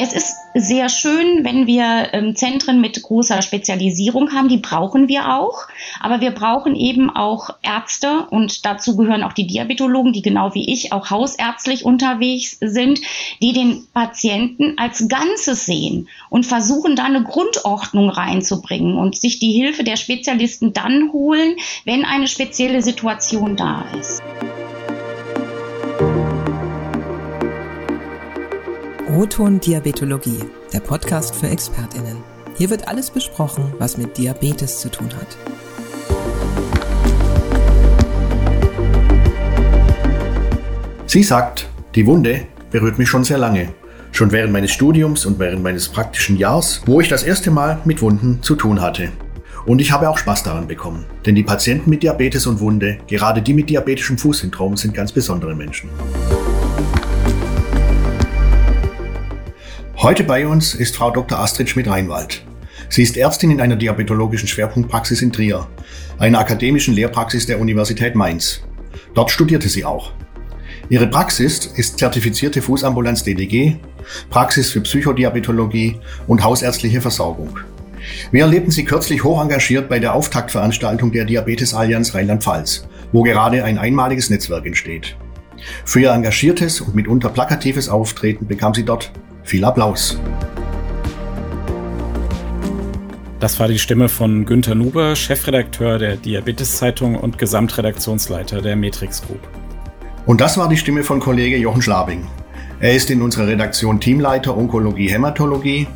Es ist sehr schön, wenn wir ähm, Zentren mit großer Spezialisierung haben. Die brauchen wir auch. Aber wir brauchen eben auch Ärzte und dazu gehören auch die Diabetologen, die genau wie ich auch hausärztlich unterwegs sind, die den Patienten als Ganzes sehen und versuchen, da eine Grundordnung reinzubringen und sich die Hilfe der Spezialisten dann holen, wenn eine spezielle Situation da ist. Roton Diabetologie, der Podcast für ExpertInnen. Hier wird alles besprochen, was mit Diabetes zu tun hat. Sie sagt, die Wunde berührt mich schon sehr lange. Schon während meines Studiums und während meines praktischen Jahres, wo ich das erste Mal mit Wunden zu tun hatte. Und ich habe auch Spaß daran bekommen. Denn die Patienten mit Diabetes und Wunde, gerade die mit diabetischem Fußsyndrom, sind ganz besondere Menschen. Heute bei uns ist Frau Dr. Astrid Schmidt-Reinwald. Sie ist Ärztin in einer diabetologischen Schwerpunktpraxis in Trier, einer akademischen Lehrpraxis der Universität Mainz. Dort studierte sie auch. Ihre Praxis ist zertifizierte Fußambulanz DDG, Praxis für Psychodiabetologie und hausärztliche Versorgung. Wir erlebten sie kürzlich hoch engagiert bei der Auftaktveranstaltung der Diabetes Allianz Rheinland-Pfalz, wo gerade ein einmaliges Netzwerk entsteht. Für ihr engagiertes und mitunter plakatives Auftreten bekam sie dort viel Applaus. Das war die Stimme von Günter Nuber, Chefredakteur der Diabetes-Zeitung und Gesamtredaktionsleiter der Matrix Group. Und das war die Stimme von Kollege Jochen Schlabing. Er ist in unserer Redaktion Teamleiter Onkologie Hämatologie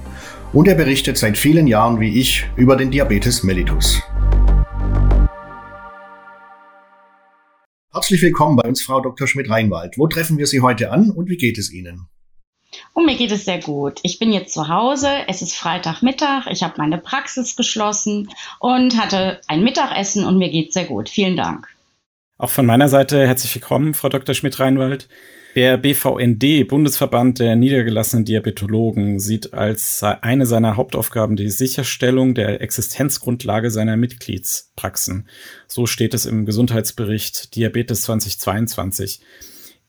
und er berichtet seit vielen Jahren wie ich über den Diabetes mellitus. Herzlich willkommen bei uns, Frau Dr. Schmidt-Reinwald. Wo treffen wir Sie heute an und wie geht es Ihnen? Und mir geht es sehr gut. Ich bin jetzt zu Hause, es ist Freitagmittag, ich habe meine Praxis geschlossen und hatte ein Mittagessen und mir geht es sehr gut. Vielen Dank. Auch von meiner Seite herzlich willkommen, Frau Dr. Schmidt-Reinwald. Der BVND, Bundesverband der niedergelassenen Diabetologen, sieht als eine seiner Hauptaufgaben die Sicherstellung der Existenzgrundlage seiner Mitgliedspraxen. So steht es im Gesundheitsbericht Diabetes 2022.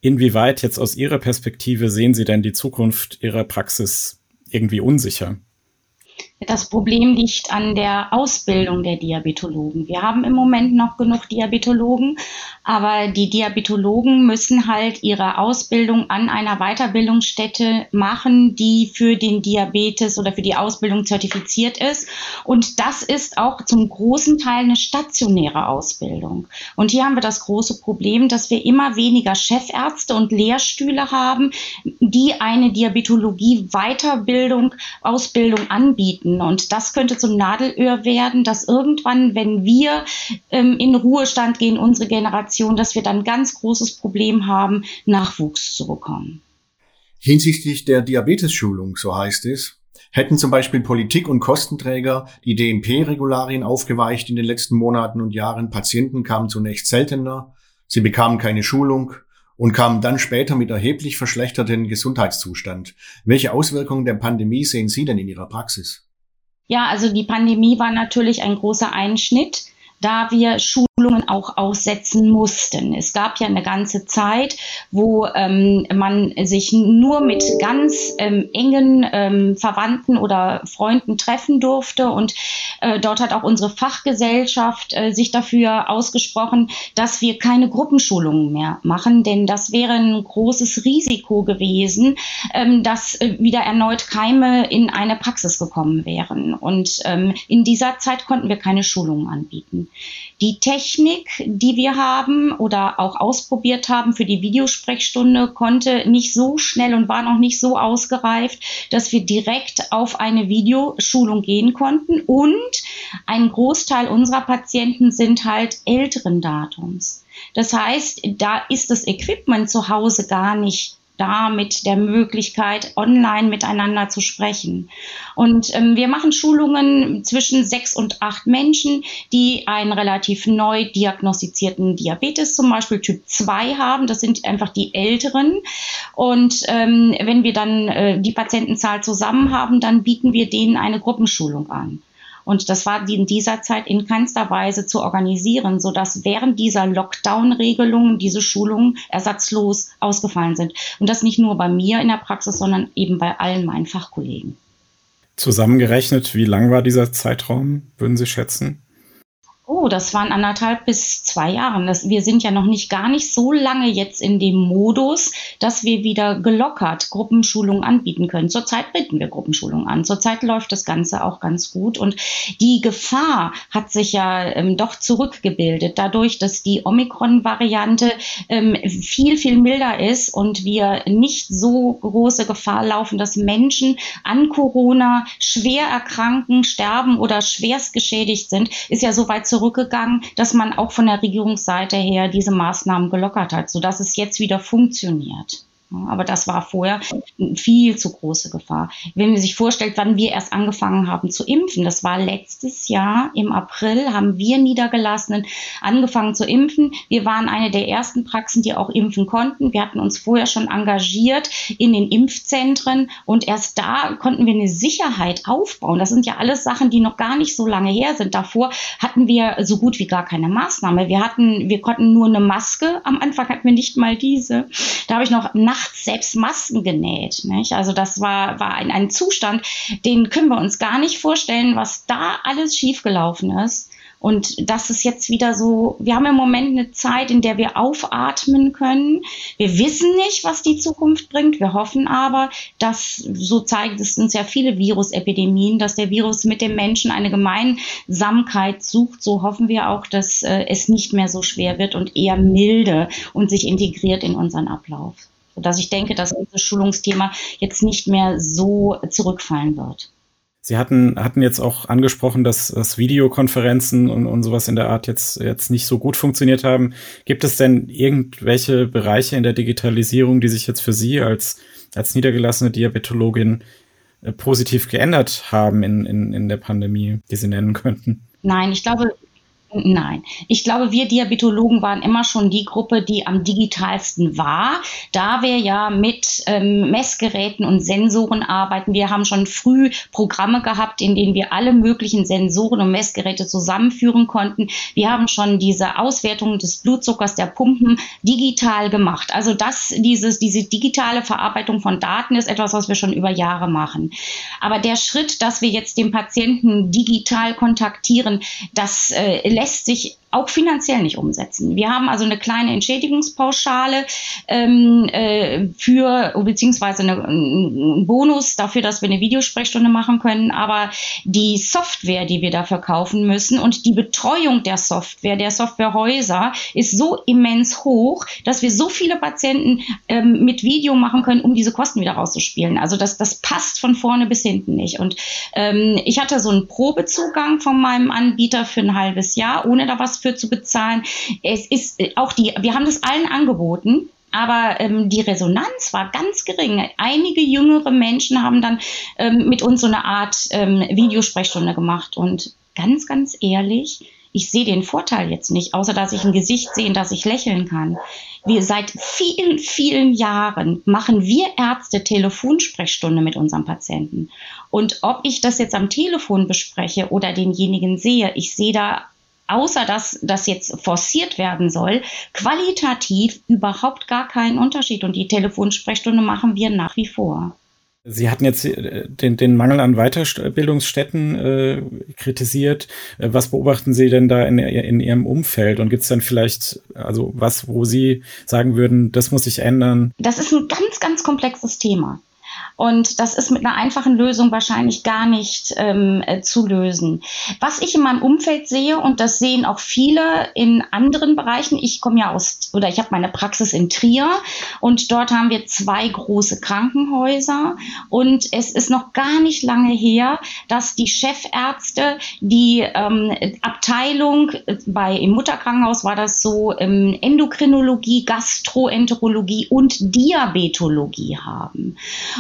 Inwieweit jetzt aus Ihrer Perspektive sehen Sie denn die Zukunft Ihrer Praxis irgendwie unsicher? Das Problem liegt an der Ausbildung der Diabetologen. Wir haben im Moment noch genug Diabetologen, aber die Diabetologen müssen halt ihre Ausbildung an einer Weiterbildungsstätte machen, die für den Diabetes oder für die Ausbildung zertifiziert ist. Und das ist auch zum großen Teil eine stationäre Ausbildung. Und hier haben wir das große Problem, dass wir immer weniger Chefärzte und Lehrstühle haben, die eine Diabetologie-Weiterbildung, Ausbildung anbieten. Und das könnte zum Nadelöhr werden, dass irgendwann, wenn wir ähm, in Ruhestand gehen, unsere Generation, dass wir dann ganz großes Problem haben, Nachwuchs zu bekommen. Hinsichtlich der Diabetesschulung, so heißt es, hätten zum Beispiel Politik und Kostenträger die DMP-Regularien aufgeweicht in den letzten Monaten und Jahren. Patienten kamen zunächst seltener, sie bekamen keine Schulung und kamen dann später mit erheblich verschlechterten Gesundheitszustand. Welche Auswirkungen der Pandemie sehen Sie denn in Ihrer Praxis? Ja, also die Pandemie war natürlich ein großer Einschnitt, da wir Schul Schulungen auch aussetzen mussten. Es gab ja eine ganze Zeit, wo ähm, man sich nur mit ganz ähm, engen ähm, Verwandten oder Freunden treffen durfte. Und äh, dort hat auch unsere Fachgesellschaft äh, sich dafür ausgesprochen, dass wir keine Gruppenschulungen mehr machen, denn das wäre ein großes Risiko gewesen, ähm, dass äh, wieder erneut Keime in eine Praxis gekommen wären. Und ähm, in dieser Zeit konnten wir keine Schulungen anbieten. Die Technik, die wir haben oder auch ausprobiert haben für die Videosprechstunde, konnte nicht so schnell und war noch nicht so ausgereift, dass wir direkt auf eine Videoschulung gehen konnten. Und ein Großteil unserer Patienten sind halt älteren Datums. Das heißt, da ist das Equipment zu Hause gar nicht da mit der Möglichkeit, online miteinander zu sprechen. Und ähm, wir machen Schulungen zwischen sechs und acht Menschen, die einen relativ neu diagnostizierten Diabetes, zum Beispiel Typ 2 haben. Das sind einfach die Älteren. Und ähm, wenn wir dann äh, die Patientenzahl zusammen haben, dann bieten wir denen eine Gruppenschulung an. Und das war in dieser Zeit in keinster Weise zu organisieren, sodass während dieser Lockdown-Regelungen diese Schulungen ersatzlos ausgefallen sind. Und das nicht nur bei mir in der Praxis, sondern eben bei allen meinen Fachkollegen. Zusammengerechnet, wie lang war dieser Zeitraum, würden Sie schätzen? Das waren anderthalb bis zwei Jahre. Das, wir sind ja noch nicht gar nicht so lange jetzt in dem Modus, dass wir wieder gelockert Gruppenschulungen anbieten können. Zurzeit bieten wir Gruppenschulungen an. Zurzeit läuft das Ganze auch ganz gut. Und die Gefahr hat sich ja ähm, doch zurückgebildet, dadurch, dass die Omikron-Variante ähm, viel, viel milder ist und wir nicht so große Gefahr laufen, dass Menschen an Corona schwer erkranken, sterben oder schwerst geschädigt sind, ist ja soweit zurückgegangen, dass man auch von der Regierungsseite her diese Maßnahmen gelockert hat, sodass es jetzt wieder funktioniert. Aber das war vorher eine viel zu große Gefahr. Wenn man sich vorstellt, wann wir erst angefangen haben zu impfen, das war letztes Jahr im April, haben wir Niedergelassenen angefangen zu impfen. Wir waren eine der ersten Praxen, die auch impfen konnten. Wir hatten uns vorher schon engagiert in den Impfzentren und erst da konnten wir eine Sicherheit aufbauen. Das sind ja alles Sachen, die noch gar nicht so lange her sind. Davor hatten wir so gut wie gar keine Maßnahme. Wir hatten, wir konnten nur eine Maske. Am Anfang hatten wir nicht mal diese. Da habe ich noch nach nachts selbst Masken genäht. Nicht? Also das war, war ein, ein Zustand, den können wir uns gar nicht vorstellen, was da alles schiefgelaufen ist. Und das ist jetzt wieder so, wir haben im Moment eine Zeit, in der wir aufatmen können. Wir wissen nicht, was die Zukunft bringt. Wir hoffen aber, dass, so zeigt es uns ja viele Virusepidemien, dass der Virus mit dem Menschen eine Gemeinsamkeit sucht. So hoffen wir auch, dass äh, es nicht mehr so schwer wird und eher milde und sich integriert in unseren Ablauf sodass ich denke, dass unser Schulungsthema jetzt nicht mehr so zurückfallen wird. Sie hatten, hatten jetzt auch angesprochen, dass, dass Videokonferenzen und, und sowas in der Art jetzt, jetzt nicht so gut funktioniert haben. Gibt es denn irgendwelche Bereiche in der Digitalisierung, die sich jetzt für Sie als, als niedergelassene Diabetologin äh, positiv geändert haben in, in, in der Pandemie, die Sie nennen könnten? Nein, ich glaube, Nein, ich glaube, wir Diabetologen waren immer schon die Gruppe, die am digitalsten war, da wir ja mit ähm, Messgeräten und Sensoren arbeiten. Wir haben schon früh Programme gehabt, in denen wir alle möglichen Sensoren und Messgeräte zusammenführen konnten. Wir haben schon diese Auswertung des Blutzuckers der Pumpen digital gemacht. Also das, dieses, diese digitale Verarbeitung von Daten ist etwas, was wir schon über Jahre machen. Aber der Schritt, dass wir jetzt den Patienten digital kontaktieren, das äh, lässt sich auch finanziell nicht umsetzen. Wir haben also eine kleine Entschädigungspauschale ähm, äh, für, beziehungsweise eine, einen Bonus dafür, dass wir eine Videosprechstunde machen können. Aber die Software, die wir dafür kaufen müssen und die Betreuung der Software, der Softwarehäuser ist so immens hoch, dass wir so viele Patienten ähm, mit Video machen können, um diese Kosten wieder rauszuspielen. Also das, das passt von vorne bis hinten nicht. Und ähm, ich hatte so einen Probezugang von meinem Anbieter für ein halbes Jahr, ohne da was für zu bezahlen. Es ist äh, auch die, wir haben das allen angeboten. Aber ähm, die Resonanz war ganz gering. Einige jüngere Menschen haben dann ähm, mit uns so eine Art ähm, Videosprechstunde gemacht. Und ganz, ganz ehrlich, ich sehe den Vorteil jetzt nicht, außer dass ich ein Gesicht sehe, dass ich lächeln kann. Wir seit vielen, vielen Jahren machen wir Ärzte Telefonsprechstunde mit unseren Patienten. Und ob ich das jetzt am Telefon bespreche oder denjenigen sehe, ich sehe da außer dass das jetzt forciert werden soll, qualitativ überhaupt gar keinen Unterschied. Und die Telefonsprechstunde machen wir nach wie vor. Sie hatten jetzt äh, den, den Mangel an Weiterbildungsstätten äh, kritisiert. Äh, was beobachten Sie denn da in, in Ihrem Umfeld? Und gibt es dann vielleicht, also was, wo Sie sagen würden, das muss sich ändern? Das ist ein ganz, ganz komplexes Thema. Und das ist mit einer einfachen Lösung wahrscheinlich gar nicht ähm, äh, zu lösen. Was ich in meinem Umfeld sehe, und das sehen auch viele in anderen Bereichen, ich komme ja aus, oder ich habe meine Praxis in Trier und dort haben wir zwei große Krankenhäuser. Und es ist noch gar nicht lange her, dass die Chefärzte die ähm, Abteilung bei im Mutterkrankenhaus war das so ähm, Endokrinologie, Gastroenterologie und Diabetologie haben.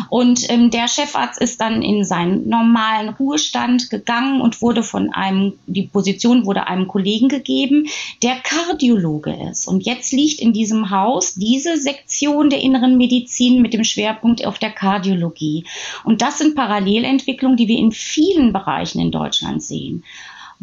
Und Und ähm, der Chefarzt ist dann in seinen normalen Ruhestand gegangen und wurde von einem, die Position wurde einem Kollegen gegeben, der Kardiologe ist. Und jetzt liegt in diesem Haus diese Sektion der inneren Medizin mit dem Schwerpunkt auf der Kardiologie. Und das sind Parallelentwicklungen, die wir in vielen Bereichen in Deutschland sehen.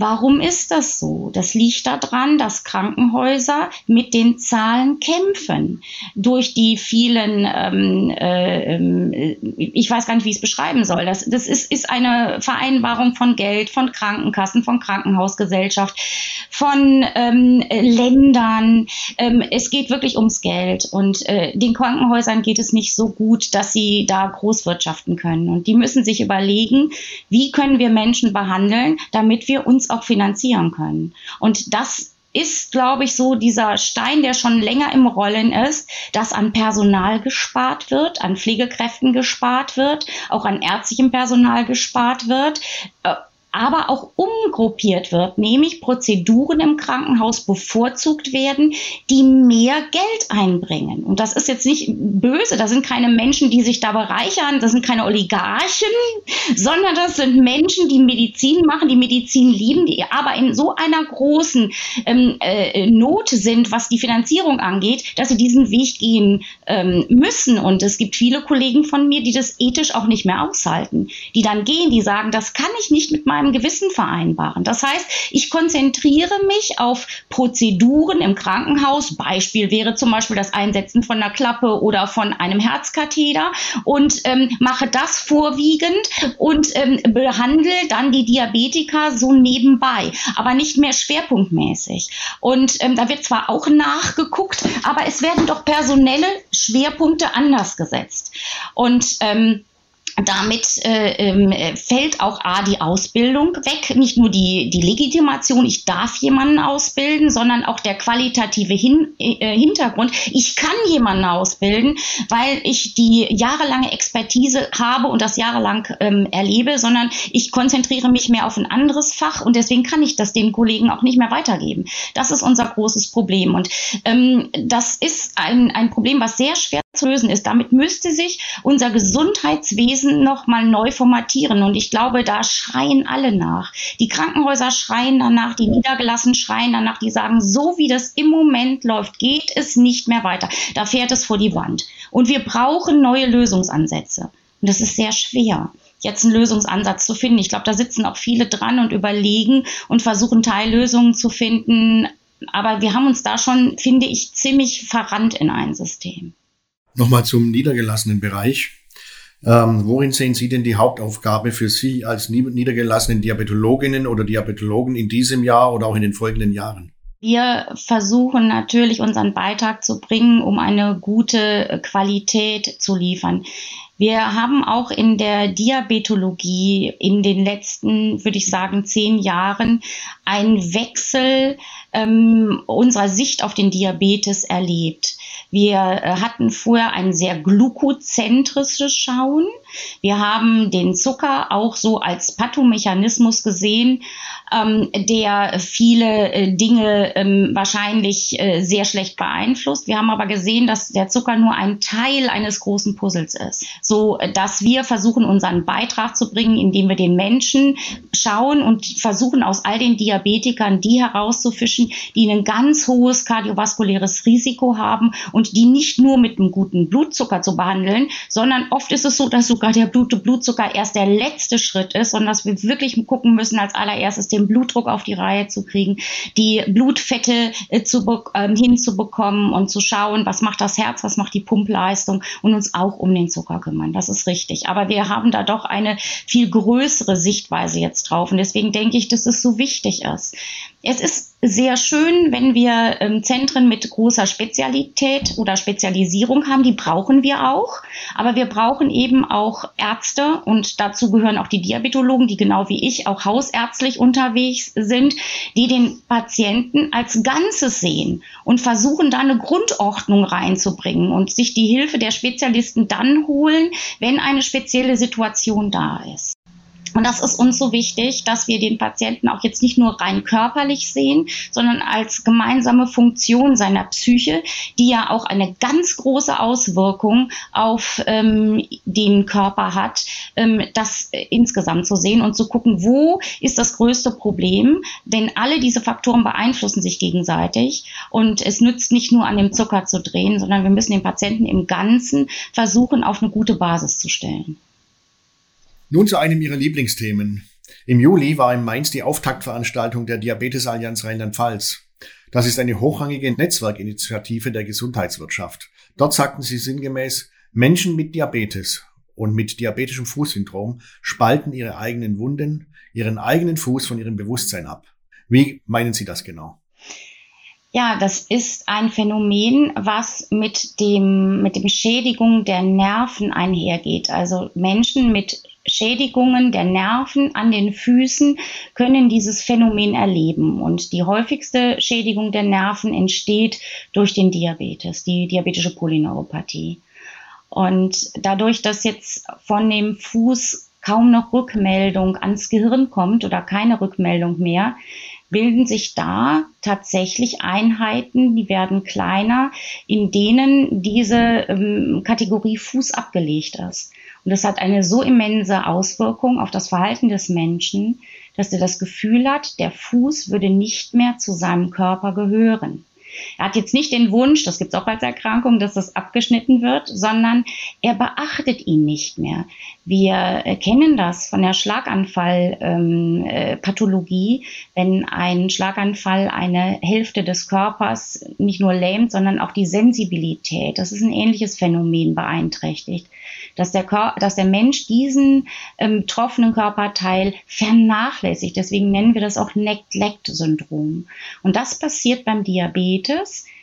Warum ist das so? Das liegt daran, dass Krankenhäuser mit den Zahlen kämpfen. Durch die vielen, ähm, äh, ich weiß gar nicht, wie ich es beschreiben soll. Das, das ist, ist eine Vereinbarung von Geld, von Krankenkassen, von Krankenhausgesellschaft, von ähm, Ländern. Ähm, es geht wirklich ums Geld. Und äh, den Krankenhäusern geht es nicht so gut, dass sie da großwirtschaften können. Und die müssen sich überlegen, wie können wir Menschen behandeln, damit wir uns auch finanzieren können. Und das ist, glaube ich, so dieser Stein, der schon länger im Rollen ist, dass an Personal gespart wird, an Pflegekräften gespart wird, auch an ärztlichem Personal gespart wird. Aber auch umgruppiert wird, nämlich Prozeduren im Krankenhaus bevorzugt werden, die mehr Geld einbringen. Und das ist jetzt nicht böse, das sind keine Menschen, die sich da bereichern, das sind keine Oligarchen, sondern das sind Menschen, die Medizin machen, die Medizin lieben, die aber in so einer großen ähm, äh, Not sind, was die Finanzierung angeht, dass sie diesen Weg gehen ähm, müssen. Und es gibt viele Kollegen von mir, die das ethisch auch nicht mehr aushalten, die dann gehen, die sagen, das kann ich nicht mit meinem meinem Gewissen vereinbaren. Das heißt, ich konzentriere mich auf Prozeduren im Krankenhaus. Beispiel wäre zum Beispiel das Einsetzen von einer Klappe oder von einem Herzkatheter und ähm, mache das vorwiegend und ähm, behandle dann die Diabetiker so nebenbei, aber nicht mehr schwerpunktmäßig. Und ähm, da wird zwar auch nachgeguckt, aber es werden doch personelle Schwerpunkte anders gesetzt. Und ähm, damit äh, ähm, fällt auch A die Ausbildung weg, nicht nur die, die Legitimation, ich darf jemanden ausbilden, sondern auch der qualitative Hin äh, Hintergrund. Ich kann jemanden ausbilden, weil ich die jahrelange Expertise habe und das jahrelang ähm, erlebe, sondern ich konzentriere mich mehr auf ein anderes Fach und deswegen kann ich das den Kollegen auch nicht mehr weitergeben. Das ist unser großes Problem und ähm, das ist ein, ein Problem, was sehr schwer zu lösen ist. Damit müsste sich unser Gesundheitswesen nochmal neu formatieren. Und ich glaube, da schreien alle nach. Die Krankenhäuser schreien danach, die Niedergelassenen schreien danach, die sagen, so wie das im Moment läuft, geht es nicht mehr weiter. Da fährt es vor die Wand. Und wir brauchen neue Lösungsansätze. Und das ist sehr schwer jetzt einen Lösungsansatz zu finden. Ich glaube, da sitzen auch viele dran und überlegen und versuchen Teillösungen zu finden. Aber wir haben uns da schon, finde ich, ziemlich verrannt in ein System. Nochmal zum niedergelassenen Bereich. Ähm, worin sehen Sie denn die Hauptaufgabe für Sie als niedergelassenen Diabetologinnen oder Diabetologen in diesem Jahr oder auch in den folgenden Jahren? Wir versuchen natürlich unseren Beitrag zu bringen, um eine gute Qualität zu liefern. Wir haben auch in der Diabetologie in den letzten, würde ich sagen, zehn Jahren einen Wechsel ähm, unserer Sicht auf den Diabetes erlebt. Wir äh, hatten vorher ein sehr glukozentrisches Schauen. Wir haben den Zucker auch so als Pathomechanismus gesehen, ähm, der viele äh, Dinge ähm, wahrscheinlich äh, sehr schlecht beeinflusst. Wir haben aber gesehen, dass der Zucker nur ein Teil eines großen Puzzles ist. So, dass wir versuchen, unseren Beitrag zu bringen, indem wir den Menschen schauen und versuchen, aus all den Diabetikern die herauszufischen, die ein ganz hohes kardiovaskuläres Risiko haben und die nicht nur mit einem guten Blutzucker zu behandeln, sondern oft ist es so, dass sogar der Blutzucker erst der letzte Schritt ist und dass wir wirklich gucken müssen, als allererstes den Blutdruck auf die Reihe zu kriegen, die Blutfette äh, zu, äh, hinzubekommen und zu schauen, was macht das Herz, was macht die Pumpleistung und uns auch um den Zucker kümmern. Das ist richtig. Aber wir haben da doch eine viel größere Sichtweise jetzt drauf und deswegen denke ich, dass es so wichtig ist. Es ist sehr schön, wenn wir ähm, Zentren mit großer Spezialität oder Spezialisierung haben. Die brauchen wir auch. Aber wir brauchen eben auch Ärzte und dazu gehören auch die Diabetologen, die genau wie ich auch hausärztlich unterwegs sind, die den Patienten als Ganzes sehen und versuchen, da eine Grundordnung reinzubringen und sich die Hilfe der Spezialisten dann holen, wenn eine spezielle Situation da ist. Und das ist uns so wichtig, dass wir den Patienten auch jetzt nicht nur rein körperlich sehen, sondern als gemeinsame Funktion seiner Psyche, die ja auch eine ganz große Auswirkung auf ähm, den Körper hat, ähm, das äh, insgesamt zu sehen und zu gucken, wo ist das größte Problem, denn alle diese Faktoren beeinflussen sich gegenseitig und es nützt nicht nur an dem Zucker zu drehen, sondern wir müssen den Patienten im Ganzen versuchen, auf eine gute Basis zu stellen. Nun zu einem Ihrer Lieblingsthemen. Im Juli war in Mainz die Auftaktveranstaltung der Diabetesallianz Rheinland-Pfalz. Das ist eine hochrangige Netzwerkinitiative der Gesundheitswirtschaft. Dort sagten sie sinngemäß, Menschen mit Diabetes und mit diabetischem Fußsyndrom spalten ihre eigenen Wunden, ihren eigenen Fuß von ihrem Bewusstsein ab. Wie meinen Sie das genau? Ja, das ist ein Phänomen, was mit dem, mit dem Schädigung der Nerven einhergeht. Also Menschen mit Schädigungen der Nerven an den Füßen können dieses Phänomen erleben. Und die häufigste Schädigung der Nerven entsteht durch den Diabetes, die diabetische Polyneuropathie. Und dadurch, dass jetzt von dem Fuß kaum noch Rückmeldung ans Gehirn kommt oder keine Rückmeldung mehr, bilden sich da tatsächlich Einheiten, die werden kleiner, in denen diese ähm, Kategorie Fuß abgelegt ist. Und das hat eine so immense Auswirkung auf das Verhalten des Menschen, dass er das Gefühl hat, der Fuß würde nicht mehr zu seinem Körper gehören. Er hat jetzt nicht den Wunsch, das gibt es auch als Erkrankung, dass das abgeschnitten wird, sondern er beachtet ihn nicht mehr. Wir kennen das von der Schlaganfallpathologie, ähm, äh, wenn ein Schlaganfall eine Hälfte des Körpers nicht nur lähmt, sondern auch die Sensibilität. Das ist ein ähnliches Phänomen beeinträchtigt dass der, dass der Mensch diesen ähm, betroffenen Körperteil vernachlässigt. Deswegen nennen wir das auch Neglect-Syndrom. Und das passiert beim Diabetes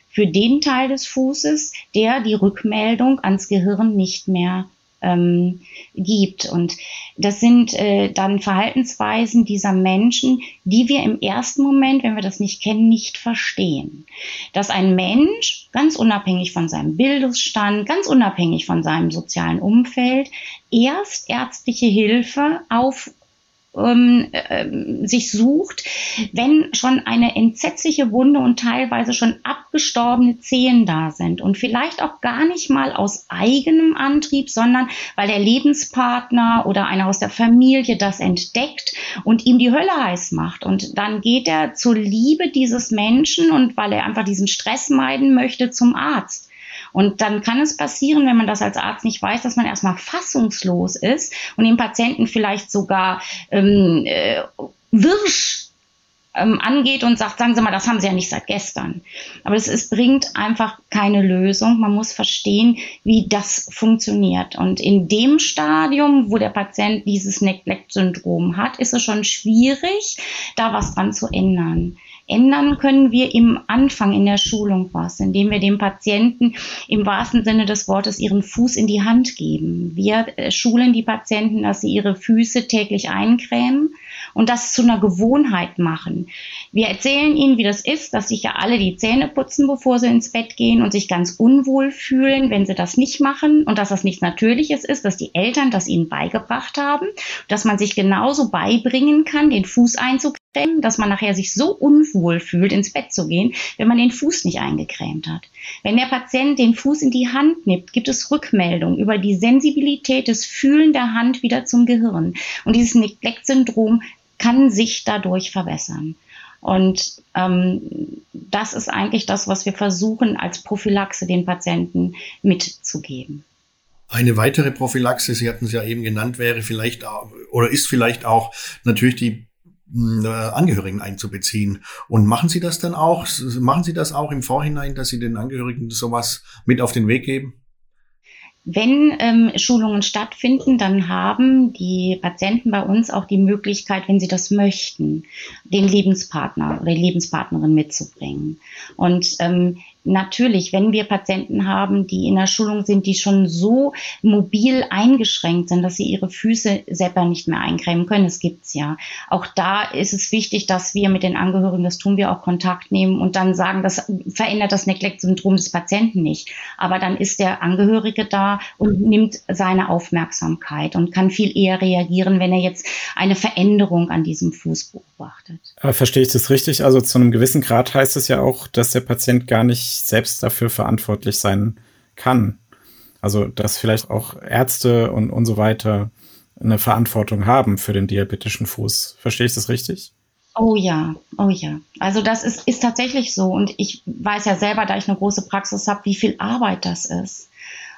für den Teil des Fußes, der die Rückmeldung ans Gehirn nicht mehr ähm, gibt. Und das sind äh, dann Verhaltensweisen dieser Menschen, die wir im ersten Moment, wenn wir das nicht kennen, nicht verstehen. Dass ein Mensch, ganz unabhängig von seinem Bildungsstand, ganz unabhängig von seinem sozialen Umfeld, erst ärztliche Hilfe auf ähm, äh, sich sucht, wenn schon eine entsetzliche Wunde und teilweise schon abgestorbene Zehen da sind und vielleicht auch gar nicht mal aus eigenem Antrieb, sondern weil der Lebenspartner oder einer aus der Familie das entdeckt und ihm die Hölle heiß macht. Und dann geht er zur Liebe dieses Menschen und weil er einfach diesen Stress meiden möchte zum Arzt. Und dann kann es passieren, wenn man das als Arzt nicht weiß, dass man erstmal fassungslos ist und den Patienten vielleicht sogar ähm, äh, wirsch ähm, angeht und sagt, sagen Sie mal, das haben Sie ja nicht seit gestern. Aber es, bringt einfach keine Lösung. Man muss verstehen, wie das funktioniert. Und in dem Stadium, wo der Patient dieses Neglect-Syndrom hat, ist es schon schwierig, da was dran zu ändern. Ändern können wir im Anfang in der Schulung was, indem wir dem Patienten im wahrsten Sinne des Wortes ihren Fuß in die Hand geben. Wir äh, schulen die Patienten, dass sie ihre Füße täglich eincremen und das zu einer Gewohnheit machen. Wir erzählen ihnen, wie das ist, dass sich ja alle die Zähne putzen, bevor sie ins Bett gehen und sich ganz unwohl fühlen, wenn sie das nicht machen und dass das nichts Natürliches ist, dass die Eltern das ihnen beigebracht haben, dass man sich genauso beibringen kann, den Fuß einzukremen dass man nachher sich so unwohl fühlt, ins Bett zu gehen, wenn man den Fuß nicht eingecremt hat. Wenn der Patient den Fuß in die Hand nimmt, gibt es Rückmeldung über die Sensibilität des Fühlen der Hand wieder zum Gehirn. Und dieses Neglect-Syndrom kann sich dadurch verbessern. Und ähm, das ist eigentlich das, was wir versuchen als Prophylaxe den Patienten mitzugeben. Eine weitere Prophylaxe, Sie hatten es ja eben genannt, wäre vielleicht oder ist vielleicht auch natürlich die Angehörigen einzubeziehen. Und machen Sie das dann auch? Machen Sie das auch im Vorhinein, dass Sie den Angehörigen sowas mit auf den Weg geben? Wenn ähm, Schulungen stattfinden, dann haben die Patienten bei uns auch die Möglichkeit, wenn sie das möchten, den Lebenspartner oder die Lebenspartnerin mitzubringen. Und ähm, natürlich, wenn wir Patienten haben, die in der Schulung sind, die schon so mobil eingeschränkt sind, dass sie ihre Füße selber nicht mehr eincremen können, es gibt's ja. Auch da ist es wichtig, dass wir mit den Angehörigen, das tun wir auch Kontakt nehmen und dann sagen, das verändert das Neglect-Syndrom des Patienten nicht. Aber dann ist der Angehörige da und nimmt seine Aufmerksamkeit und kann viel eher reagieren, wenn er jetzt eine Veränderung an diesem Fuß beobachtet. Aber verstehe ich das richtig? Also zu einem gewissen Grad heißt es ja auch, dass der Patient gar nicht selbst dafür verantwortlich sein kann. Also dass vielleicht auch Ärzte und, und so weiter eine Verantwortung haben für den diabetischen Fuß. Verstehe ich das richtig? Oh ja, oh ja. Also das ist, ist tatsächlich so. Und ich weiß ja selber, da ich eine große Praxis habe, wie viel Arbeit das ist.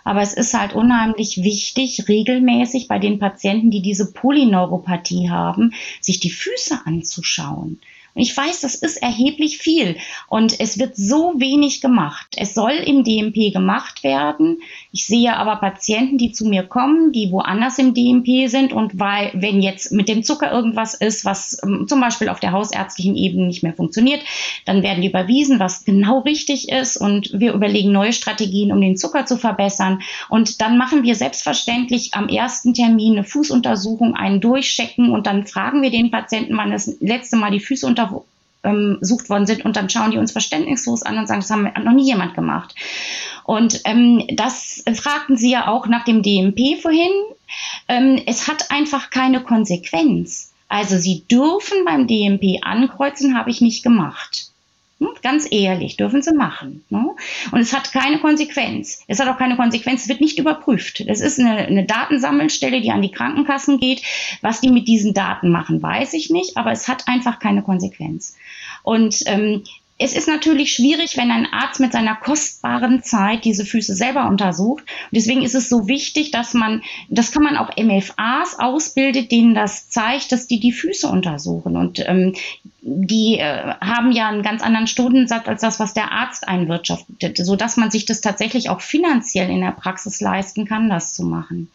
Aber es ist halt unheimlich wichtig, regelmäßig bei den Patienten, die diese Polyneuropathie haben, sich die Füße anzuschauen. Und ich weiß, das ist erheblich viel und es wird so wenig gemacht. Es soll im DMP gemacht werden. Ich sehe aber Patienten, die zu mir kommen, die woanders im DMP sind und weil, wenn jetzt mit dem Zucker irgendwas ist, was ähm, zum Beispiel auf der hausärztlichen Ebene nicht mehr funktioniert, dann werden die überwiesen, was genau richtig ist und wir überlegen neue Strategien, um den Zucker zu verbessern. Und dann machen wir selbstverständlich am ersten Termin eine Fußuntersuchung, einen Durchchecken und dann fragen wir den Patienten, wann das letzte Mal die Füße unter untersucht worden sind und dann schauen die uns verständnislos an und sagen, das haben noch nie jemand gemacht. Und ähm, das fragten Sie ja auch nach dem DMP vorhin. Ähm, es hat einfach keine Konsequenz. Also Sie dürfen beim DMP ankreuzen, habe ich nicht gemacht. Hm, ganz ehrlich, dürfen sie machen. Ne? Und es hat keine Konsequenz. Es hat auch keine Konsequenz, es wird nicht überprüft. Es ist eine, eine Datensammelstelle, die an die Krankenkassen geht. Was die mit diesen Daten machen, weiß ich nicht, aber es hat einfach keine Konsequenz. Und ähm, es ist natürlich schwierig, wenn ein Arzt mit seiner kostbaren Zeit diese Füße selber untersucht. Und deswegen ist es so wichtig, dass man, das kann man auch MFAs ausbildet, denen das zeigt, dass die die Füße untersuchen. Und ähm, die äh, haben ja einen ganz anderen Stundensatz als das, was der Arzt einwirtschaftet, so dass man sich das tatsächlich auch finanziell in der Praxis leisten kann, das zu machen.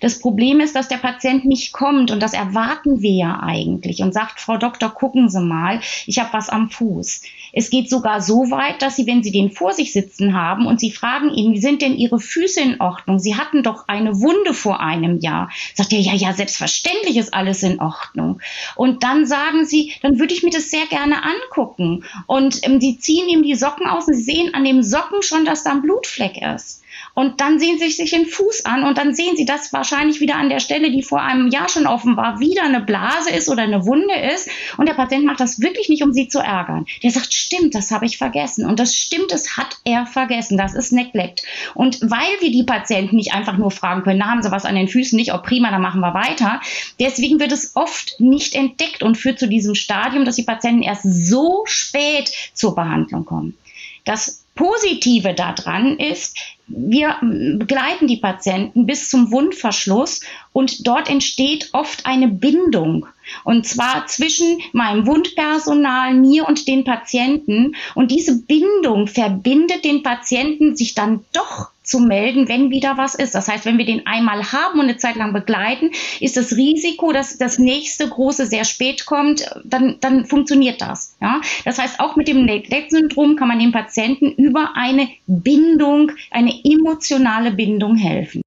Das Problem ist, dass der Patient nicht kommt und das erwarten wir ja eigentlich und sagt, Frau Doktor, gucken Sie mal, ich habe was am Fuß. Es geht sogar so weit, dass Sie, wenn Sie den vor sich sitzen haben und Sie fragen ihn, wie sind denn Ihre Füße in Ordnung? Sie hatten doch eine Wunde vor einem Jahr. Sagt er, ja, ja, selbstverständlich ist alles in Ordnung. Und dann sagen Sie, dann würde ich mir das sehr gerne angucken. Und ähm, die ziehen ihm die Socken aus und sie sehen an dem Socken schon, dass da ein Blutfleck ist. Und dann sehen sie sich den Fuß an und dann sehen sie, dass wahrscheinlich wieder an der Stelle, die vor einem Jahr schon offen war, wieder eine Blase ist oder eine Wunde ist. Und der Patient macht das wirklich nicht, um sie zu ärgern. Der sagt, stimmt, das habe ich vergessen. Und das stimmt, das hat er vergessen. Das ist Neglect. Und weil wir die Patienten nicht einfach nur fragen können, na, haben sie was an den Füßen nicht, ob prima, dann machen wir weiter. Deswegen wird es oft nicht entdeckt und führt zu diesem Stadium, dass die Patienten erst so spät zur Behandlung kommen. Das Positive daran ist, wir begleiten die Patienten bis zum Wundverschluss und dort entsteht oft eine Bindung. Und zwar zwischen meinem Wundpersonal, mir und den Patienten. Und diese Bindung verbindet den Patienten, sich dann doch zu melden, wenn wieder was ist. Das heißt, wenn wir den einmal haben und eine Zeit lang begleiten, ist das Risiko, dass das nächste große sehr spät kommt, dann, dann funktioniert das. Ja? Das heißt, auch mit dem Neglect-Syndrom kann man dem Patienten über eine Bindung, eine emotionale Bindung helfen.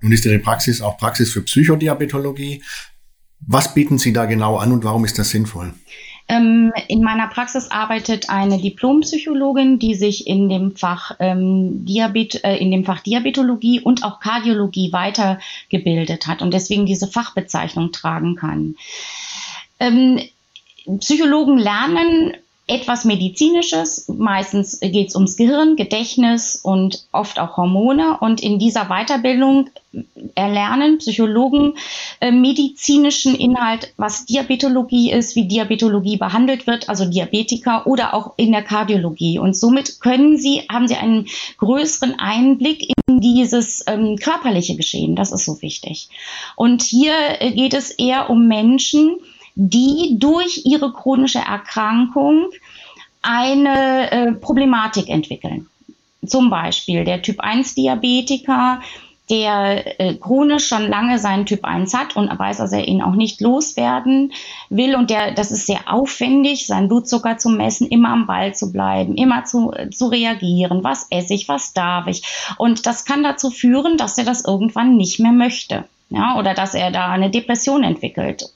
Nun ist Ihre Praxis auch Praxis für Psychodiabetologie. Was bieten Sie da genau an und warum ist das sinnvoll? Ähm, in meiner Praxis arbeitet eine Diplompsychologin, die sich in dem Fach ähm, Diabet, äh, in dem Fach Diabetologie und auch Kardiologie weitergebildet hat und deswegen diese Fachbezeichnung tragen kann. Ähm, Psychologen lernen etwas Medizinisches. Meistens geht es ums Gehirn, Gedächtnis und oft auch Hormone. Und in dieser Weiterbildung erlernen Psychologen äh, medizinischen Inhalt, was Diabetologie ist, wie Diabetologie behandelt wird, also Diabetiker oder auch in der Kardiologie. Und somit können sie, haben sie einen größeren Einblick in dieses ähm, körperliche Geschehen. Das ist so wichtig. Und hier äh, geht es eher um Menschen, die durch ihre chronische Erkrankung eine äh, Problematik entwickeln. Zum Beispiel der Typ 1 Diabetiker der äh, chronisch schon lange seinen Typ 1 hat und weiß, dass er ihn auch nicht loswerden will und der, das ist sehr aufwendig, seinen Blutzucker zu messen, immer am Ball zu bleiben, immer zu, äh, zu reagieren, was esse ich, was darf ich. Und das kann dazu führen, dass er das irgendwann nicht mehr möchte. Ja, oder dass er da eine Depression entwickelt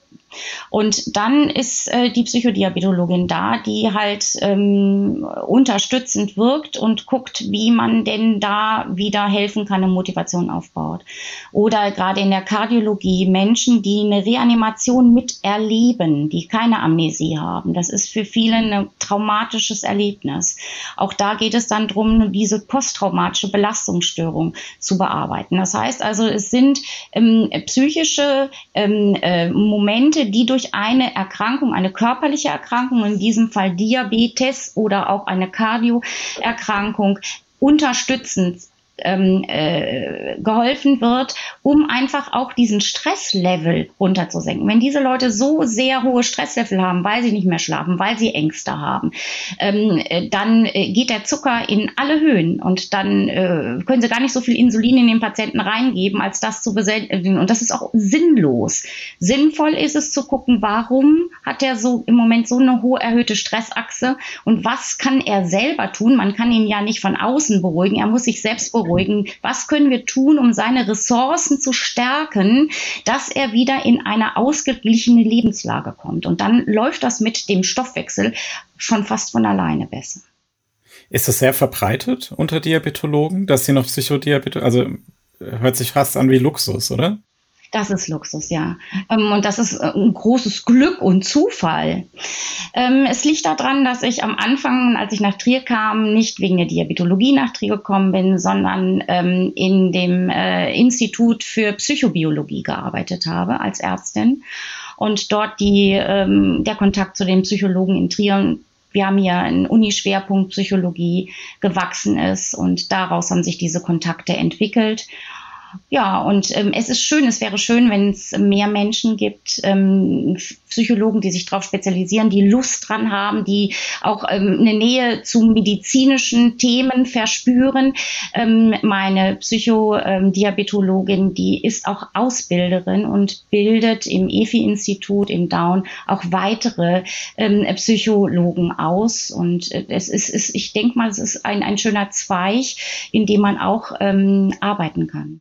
und dann ist äh, die Psychodiabetologin da, die halt ähm, unterstützend wirkt und guckt, wie man denn da wieder helfen kann und Motivation aufbaut. Oder gerade in der Kardiologie Menschen, die eine Reanimation miterleben, die keine Amnesie haben. Das ist für viele ein traumatisches Erlebnis. Auch da geht es dann darum, diese posttraumatische Belastungsstörung zu bearbeiten. Das heißt also, es sind ähm, psychische ähm, äh, Momente, Leute, die durch eine Erkrankung, eine körperliche Erkrankung, in diesem Fall Diabetes oder auch eine Kardioerkrankung, unterstützend ähm, äh, geholfen wird, um einfach auch diesen Stresslevel runterzusenken. Wenn diese Leute so sehr hohe Stresslevel haben, weil sie nicht mehr schlafen, weil sie Ängste haben, ähm, äh, dann äh, geht der Zucker in alle Höhen und dann äh, können sie gar nicht so viel Insulin in den Patienten reingeben, als das zu besänftigen. Und das ist auch sinnlos. Sinnvoll ist es zu gucken, warum hat er so im Moment so eine hohe erhöhte Stressachse und was kann er selber tun? Man kann ihn ja nicht von außen beruhigen, er muss sich selbst beruhigen beruhigen? Was können wir tun, um seine Ressourcen zu stärken, dass er wieder in eine ausgeglichene Lebenslage kommt? Und dann läuft das mit dem Stoffwechsel schon fast von alleine besser. Ist es sehr verbreitet unter Diabetologen, dass sie noch Psychodiabet, also hört sich fast an wie Luxus, oder? Das ist Luxus, ja. Ähm, und das ist äh, ein großes Glück und Zufall. Ähm, es liegt daran, dass ich am Anfang, als ich nach Trier kam, nicht wegen der Diabetologie nach Trier gekommen bin, sondern ähm, in dem äh, Institut für Psychobiologie gearbeitet habe als Ärztin. Und dort die, der Kontakt zu den Psychologen in Trier wir haben hier einen Unischwerpunkt Psychologie gewachsen ist und daraus haben sich diese Kontakte entwickelt. Ja, und ähm, es ist schön, es wäre schön, wenn es mehr Menschen gibt, ähm, Psychologen, die sich darauf spezialisieren, die Lust dran haben, die auch ähm, eine Nähe zu medizinischen Themen verspüren. Ähm, meine Psychodiabetologin, die ist auch Ausbilderin und bildet im EFI-Institut in Down auch weitere ähm, Psychologen aus. Und äh, es ist, ist ich denke mal, es ist ein, ein schöner Zweig, in dem man auch ähm, arbeiten kann.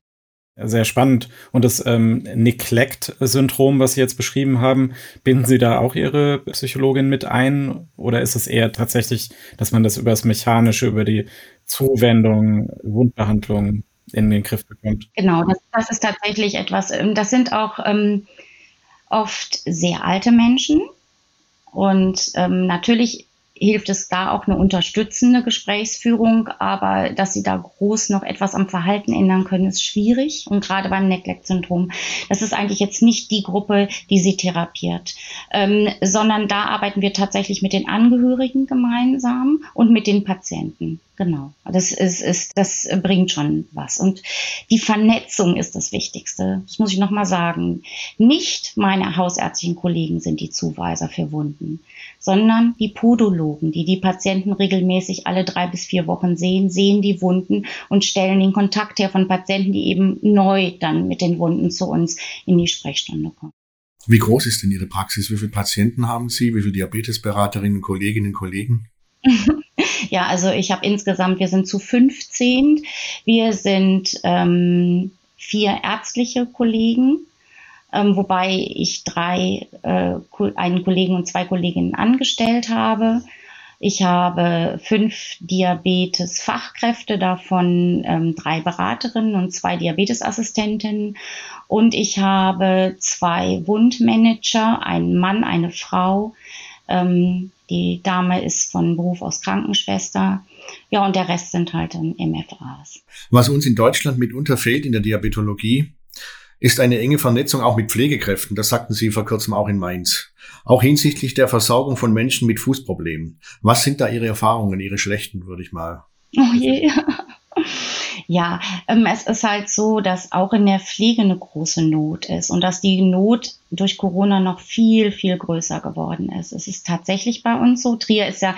Sehr spannend. Und das ähm, Neglect-Syndrom, was Sie jetzt beschrieben haben, binden Sie da auch Ihre Psychologin mit ein? Oder ist es eher tatsächlich, dass man das über das Mechanische, über die Zuwendung, Wundbehandlung in den Griff bekommt? Genau, das, das ist tatsächlich etwas. Ähm, das sind auch ähm, oft sehr alte Menschen. Und ähm, natürlich hilft es da auch eine unterstützende Gesprächsführung, aber dass sie da groß noch etwas am Verhalten ändern können, ist schwierig. Und gerade beim Neglect-Syndrom, das ist eigentlich jetzt nicht die Gruppe, die sie therapiert, ähm, sondern da arbeiten wir tatsächlich mit den Angehörigen gemeinsam und mit den Patienten. Genau. Das ist, ist, das bringt schon was. Und die Vernetzung ist das Wichtigste. Das muss ich nochmal sagen. Nicht meine hausärztlichen Kollegen sind die Zuweiser für Wunden, sondern die Podologen, die die Patienten regelmäßig alle drei bis vier Wochen sehen, sehen die Wunden und stellen den Kontakt her von Patienten, die eben neu dann mit den Wunden zu uns in die Sprechstunde kommen. Wie groß ist denn Ihre Praxis? Wie viele Patienten haben Sie? Wie viele Diabetesberaterinnen, Kolleginnen und Kollegen? Ja, also ich habe insgesamt, wir sind zu 15. Wir sind ähm, vier ärztliche Kollegen, ähm, wobei ich drei, äh, einen Kollegen und zwei Kolleginnen angestellt habe. Ich habe fünf Diabetes-Fachkräfte, davon ähm, drei Beraterinnen und zwei Diabetesassistentinnen. Und ich habe zwei Wundmanager, einen Mann, eine Frau, ähm, die Dame ist von Beruf aus Krankenschwester. Ja, und der Rest sind halt dann MFAs. Was uns in Deutschland mitunter fehlt in der Diabetologie, ist eine enge Vernetzung auch mit Pflegekräften. Das sagten Sie vor kurzem auch in Mainz. Auch hinsichtlich der Versorgung von Menschen mit Fußproblemen. Was sind da Ihre Erfahrungen, Ihre schlechten, würde ich mal. Oh je. Ja, ähm, es ist halt so, dass auch in der Pflege eine große Not ist und dass die Not durch Corona noch viel, viel größer geworden ist. Es ist tatsächlich bei uns so. Trier ist ja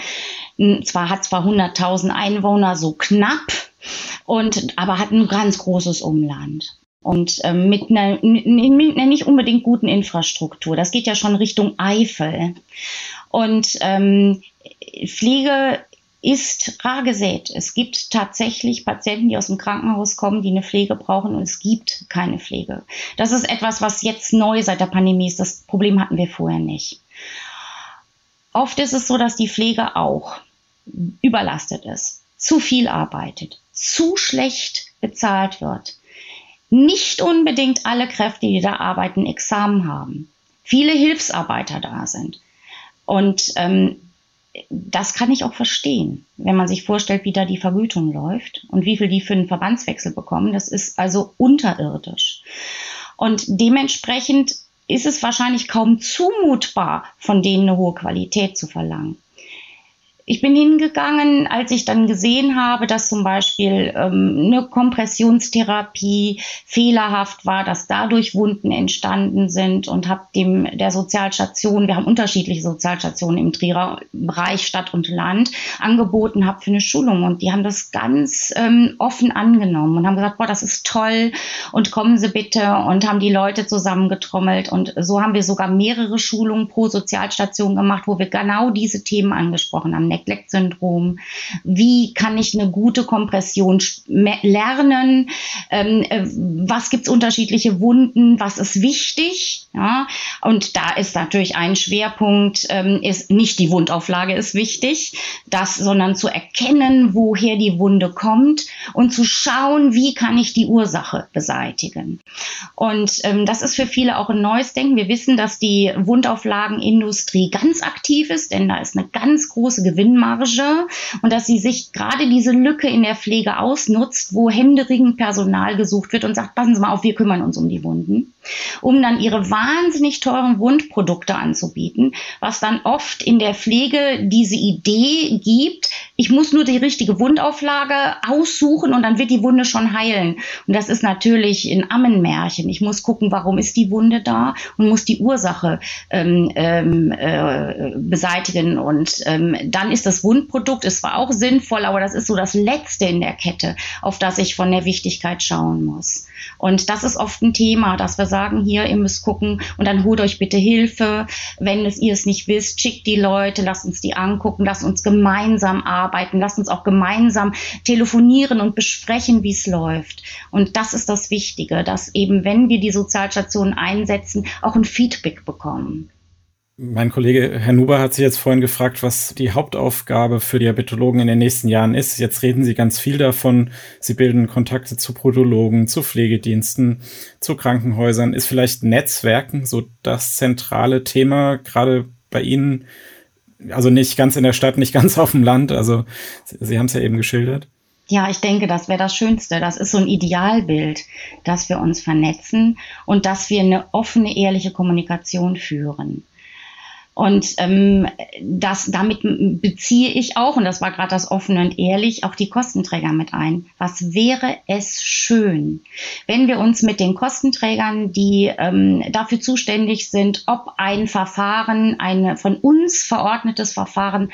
zwar, hat zwar 100.000 Einwohner, so knapp, und aber hat ein ganz großes Umland und ähm, mit, einer, mit einer nicht unbedingt guten Infrastruktur. Das geht ja schon Richtung Eifel. Und ähm, Pflege ist rar gesät. Es gibt tatsächlich Patienten, die aus dem Krankenhaus kommen, die eine Pflege brauchen und es gibt keine Pflege. Das ist etwas, was jetzt neu seit der Pandemie ist. Das Problem hatten wir vorher nicht. Oft ist es so, dass die Pflege auch überlastet ist, zu viel arbeitet, zu schlecht bezahlt wird. Nicht unbedingt alle Kräfte, die da arbeiten, Examen haben. Viele Hilfsarbeiter da sind. Und ähm, das kann ich auch verstehen, wenn man sich vorstellt, wie da die Vergütung läuft und wie viel die für einen Verbandswechsel bekommen. Das ist also unterirdisch. Und dementsprechend ist es wahrscheinlich kaum zumutbar, von denen eine hohe Qualität zu verlangen ich bin hingegangen, als ich dann gesehen habe, dass zum Beispiel ähm, eine Kompressionstherapie fehlerhaft war, dass dadurch Wunden entstanden sind und habe dem der Sozialstation, wir haben unterschiedliche Sozialstationen im Trierer Bereich Stadt und Land, angeboten habe für eine Schulung. Und die haben das ganz ähm, offen angenommen und haben gesagt, boah, das ist toll und kommen Sie bitte und haben die Leute zusammengetrommelt. Und so haben wir sogar mehrere Schulungen pro Sozialstation gemacht, wo wir genau diese Themen angesprochen haben Neglect-Syndrom. Wie kann ich eine gute Kompression lernen? Ähm, äh, was gibt es unterschiedliche Wunden? Was ist wichtig? Ja? Und da ist natürlich ein Schwerpunkt, ähm, ist nicht die Wundauflage ist wichtig, das, sondern zu erkennen, woher die Wunde kommt und zu schauen, wie kann ich die Ursache beseitigen. Und ähm, das ist für viele auch ein neues Denken. Wir wissen, dass die Wundauflagenindustrie ganz aktiv ist, denn da ist eine ganz große Gewinn Gewinnmarge und dass sie sich gerade diese Lücke in der Pflege ausnutzt, wo händeringend Personal gesucht wird und sagt, passen Sie mal auf, wir kümmern uns um die Wunden, um dann ihre wahnsinnig teuren Wundprodukte anzubieten, was dann oft in der Pflege diese Idee gibt, ich muss nur die richtige Wundauflage aussuchen und dann wird die Wunde schon heilen. Und das ist natürlich ein Ammenmärchen. Ich muss gucken, warum ist die Wunde da und muss die Ursache ähm, ähm, äh, beseitigen. Und ähm, dann ist das Wundprodukt, es war auch sinnvoll, aber das ist so das Letzte in der Kette, auf das ich von der Wichtigkeit schauen muss. Und das ist oft ein Thema, dass wir sagen, hier, ihr müsst gucken und dann holt euch bitte Hilfe. Wenn es ihr es nicht wisst, schickt die Leute, lasst uns die angucken, lasst uns gemeinsam arbeiten, lasst uns auch gemeinsam telefonieren und besprechen, wie es läuft. Und das ist das Wichtige, dass eben, wenn wir die Sozialstationen einsetzen, auch ein Feedback bekommen. Mein Kollege Herr Nuber hat sich jetzt vorhin gefragt, was die Hauptaufgabe für Diabetologen in den nächsten Jahren ist. Jetzt reden Sie ganz viel davon. Sie bilden Kontakte zu Podologen, zu Pflegediensten, zu Krankenhäusern. Ist vielleicht Netzwerken so das zentrale Thema, gerade bei Ihnen? Also nicht ganz in der Stadt, nicht ganz auf dem Land. Also Sie haben es ja eben geschildert. Ja, ich denke, das wäre das Schönste. Das ist so ein Idealbild, dass wir uns vernetzen und dass wir eine offene, ehrliche Kommunikation führen. Und ähm, das, damit beziehe ich auch, und das war gerade das offen und ehrlich, auch die Kostenträger mit ein. Was wäre es schön, wenn wir uns mit den Kostenträgern, die ähm, dafür zuständig sind, ob ein Verfahren, ein von uns verordnetes Verfahren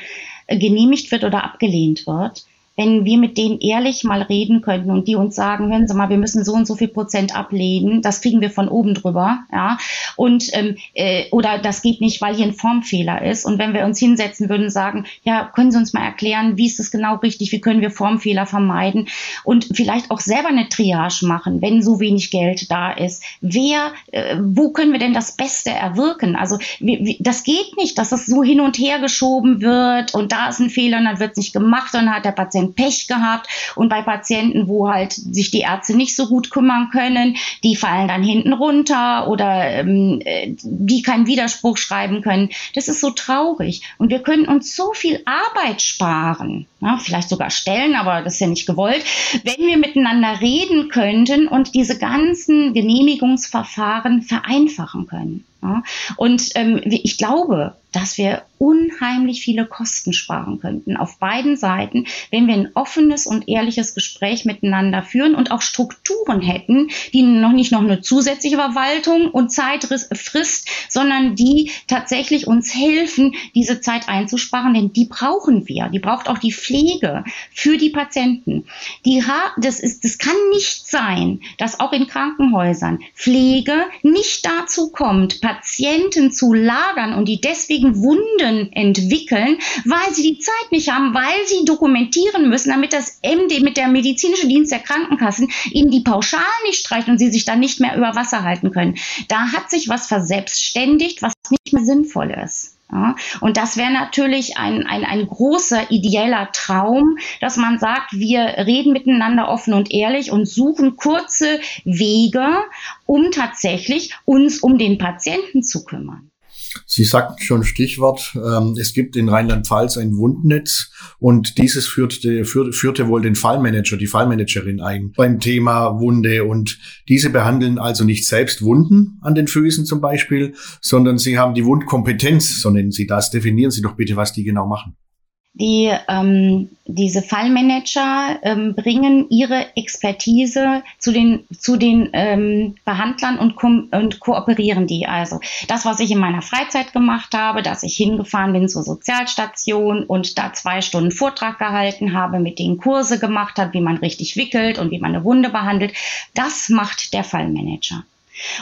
äh, genehmigt wird oder abgelehnt wird, wenn wir mit denen ehrlich mal reden könnten und die uns sagen, hören Sie mal, wir müssen so und so viel Prozent ablehnen, das kriegen wir von oben drüber, ja, und ähm, äh, oder das geht nicht, weil hier ein Formfehler ist. Und wenn wir uns hinsetzen würden und sagen, ja, können Sie uns mal erklären, wie ist es genau richtig, wie können wir Formfehler vermeiden und vielleicht auch selber eine Triage machen, wenn so wenig Geld da ist. Wer, äh, wo können wir denn das Beste erwirken? Also wie, wie, das geht nicht, dass das so hin und her geschoben wird und da ist ein Fehler und dann wird es nicht gemacht, dann hat der Patient Pech gehabt. Und bei Patienten, wo halt sich die Ärzte nicht so gut kümmern können, die fallen dann hinten runter oder ähm, äh, die keinen Widerspruch schreiben können. Das ist so traurig. Und wir können uns so viel Arbeit sparen, ja, vielleicht sogar stellen, aber das ist ja nicht gewollt, wenn wir miteinander reden könnten und diese ganzen Genehmigungsverfahren vereinfachen können. Ja. Und ähm, ich glaube, dass wir unheimlich viele Kosten sparen könnten auf beiden Seiten, wenn wir ein offenes und ehrliches Gespräch miteinander führen und auch Strukturen hätten, die noch nicht noch eine zusätzliche Verwaltung und Zeit frisst, sondern die tatsächlich uns helfen, diese Zeit einzusparen, denn die brauchen wir. Die braucht auch die Pflege für die Patienten. Die das, ist, das kann nicht sein, dass auch in Krankenhäusern Pflege nicht dazu kommt, Patienten zu lagern und die deswegen Wunden entwickeln, weil sie die Zeit nicht haben, weil sie dokumentieren müssen, damit das MD mit der medizinische Dienst der Krankenkassen ihnen die Pauschal nicht streicht und sie sich dann nicht mehr über Wasser halten können. Da hat sich was verselbstständigt, was nicht mehr sinnvoll ist. Ja, und das wäre natürlich ein, ein, ein großer ideeller Traum, dass man sagt, wir reden miteinander offen und ehrlich und suchen kurze Wege, um tatsächlich uns um den Patienten zu kümmern. Sie sagten schon Stichwort, ähm, es gibt in Rheinland-Pfalz ein Wundnetz und dieses führte, führte, wohl den Fallmanager, die Fallmanagerin ein beim Thema Wunde und diese behandeln also nicht selbst Wunden an den Füßen zum Beispiel, sondern sie haben die Wundkompetenz, so nennen sie das. Definieren Sie doch bitte, was die genau machen. Die, ähm, diese Fallmanager ähm, bringen ihre Expertise zu den, zu den ähm, Behandlern und, und kooperieren die. Also das, was ich in meiner Freizeit gemacht habe, dass ich hingefahren bin zur Sozialstation und da zwei Stunden Vortrag gehalten habe, mit denen Kurse gemacht habe, wie man richtig wickelt und wie man eine Wunde behandelt, das macht der Fallmanager.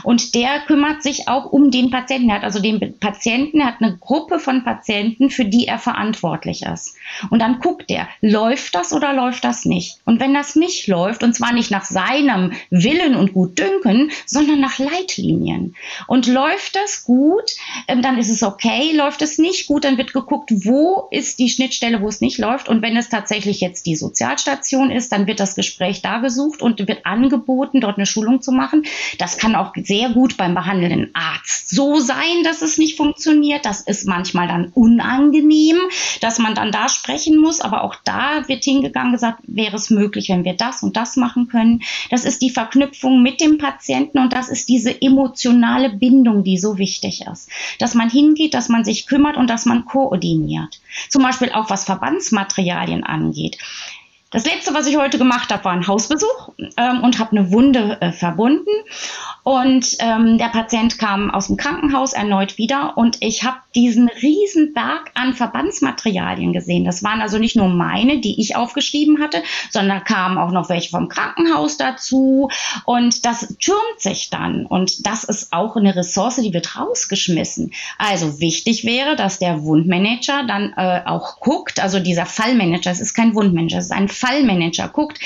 Und der kümmert sich auch um den Patienten. Er hat also den Patienten, er hat eine Gruppe von Patienten, für die er verantwortlich ist. Und dann guckt er, läuft das oder läuft das nicht? Und wenn das nicht läuft, und zwar nicht nach seinem Willen und Gutdünken, sondern nach Leitlinien. Und läuft das gut, ähm, dann ist es okay. Läuft es nicht gut, dann wird geguckt, wo ist die Schnittstelle, wo es nicht läuft. Und wenn es tatsächlich jetzt die Sozialstation ist, dann wird das Gespräch da gesucht und wird angeboten, dort eine Schulung zu machen. Das kann auch auch sehr gut beim behandelnden Arzt so sein, dass es nicht funktioniert. Das ist manchmal dann unangenehm, dass man dann da sprechen muss. Aber auch da wird hingegangen gesagt, wäre es möglich, wenn wir das und das machen können. Das ist die Verknüpfung mit dem Patienten und das ist diese emotionale Bindung, die so wichtig ist. Dass man hingeht, dass man sich kümmert und dass man koordiniert. Zum Beispiel auch was Verbandsmaterialien angeht. Das letzte, was ich heute gemacht habe, war ein Hausbesuch ähm, und habe eine Wunde äh, verbunden. Und ähm, der Patient kam aus dem Krankenhaus erneut wieder und ich habe diesen riesen Berg an Verbandsmaterialien gesehen. Das waren also nicht nur meine, die ich aufgeschrieben hatte, sondern kamen auch noch welche vom Krankenhaus dazu. Und das türmt sich dann. Und das ist auch eine Ressource, die wird rausgeschmissen. Also wichtig wäre, dass der Wundmanager dann äh, auch guckt, also dieser Fallmanager, es ist kein Wundmanager, es ist ein Fallmanager, guckt,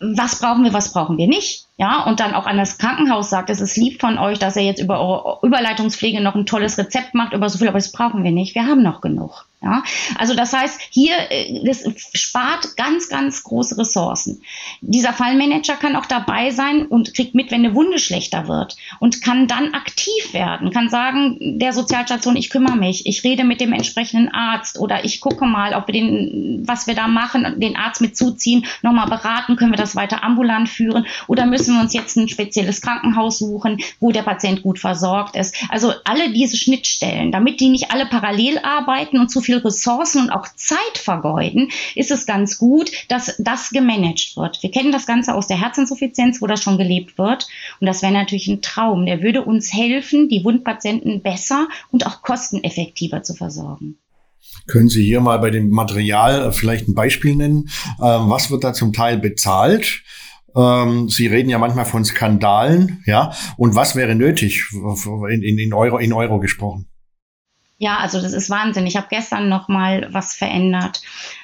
was brauchen wir, was brauchen wir nicht ja, und dann auch an das Krankenhaus sagt, es ist lieb von euch, dass ihr jetzt über eure Überleitungspflege noch ein tolles Rezept macht, über so viel, aber das brauchen wir nicht. Wir haben noch genug. Ja, also das heißt, hier äh, das spart ganz, ganz große Ressourcen. Dieser Fallmanager kann auch dabei sein und kriegt mit, wenn eine Wunde schlechter wird und kann dann aktiv werden, kann sagen, der Sozialstation, ich kümmere mich, ich rede mit dem entsprechenden Arzt oder ich gucke mal, ob wir den, was wir da machen, den Arzt mit zuziehen, nochmal beraten, können wir das weiter ambulant führen oder müssen müssen wir uns jetzt ein spezielles Krankenhaus suchen, wo der Patient gut versorgt ist. Also alle diese Schnittstellen, damit die nicht alle parallel arbeiten und zu viel Ressourcen und auch Zeit vergeuden, ist es ganz gut, dass das gemanagt wird. Wir kennen das Ganze aus der Herzinsuffizienz, wo das schon gelebt wird. Und das wäre natürlich ein Traum. Der würde uns helfen, die Wundpatienten besser und auch kosteneffektiver zu versorgen. Können Sie hier mal bei dem Material vielleicht ein Beispiel nennen? Ähm, was wird da zum Teil bezahlt? Ähm, Sie reden ja manchmal von Skandalen, ja. Und was wäre nötig in, in, in, Euro, in Euro gesprochen? Ja, also das ist Wahnsinn. Ich habe gestern noch mal was verändert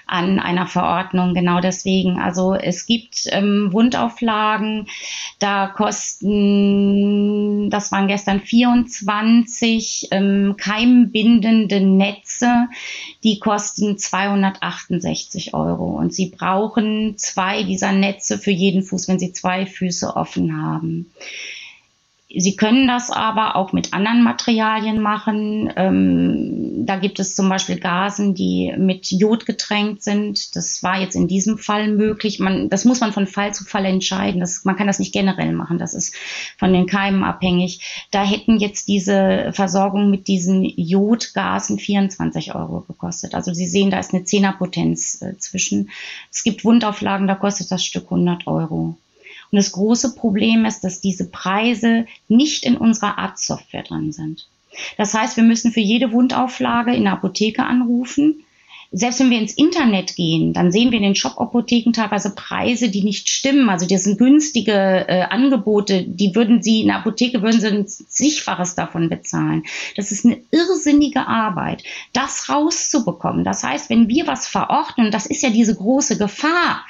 an einer Verordnung, genau deswegen. Also es gibt ähm, Wundauflagen, da kosten, das waren gestern 24 ähm, keimbindende Netze, die kosten 268 Euro. Und Sie brauchen zwei dieser Netze für jeden Fuß, wenn Sie zwei Füße offen haben. Sie können das aber auch mit anderen Materialien machen. Ähm, da gibt es zum Beispiel Gasen, die mit Jod getränkt sind. Das war jetzt in diesem Fall möglich. Man, das muss man von Fall zu Fall entscheiden. Das, man kann das nicht generell machen. Das ist von den Keimen abhängig. Da hätten jetzt diese Versorgung mit diesen Jodgasen 24 Euro gekostet. Also Sie sehen, da ist eine Zehnerpotenz äh, zwischen. Es gibt Wundauflagen, da kostet das Stück 100 Euro. Und das große Problem ist, dass diese Preise nicht in unserer Arztsoftware drin sind. Das heißt, wir müssen für jede Wundauflage in der Apotheke anrufen. selbst wenn wir ins Internet gehen, dann sehen wir in den Shop-Apotheken teilweise Preise, die nicht stimmen. Also das sind günstige äh, Angebote, die würden Sie in der Apotheke, würden Sie ein zigfaches davon bezahlen. Das ist eine irrsinnige Arbeit, das rauszubekommen. Das heißt, wenn wir was verordnen, das ist ja diese große Gefahr,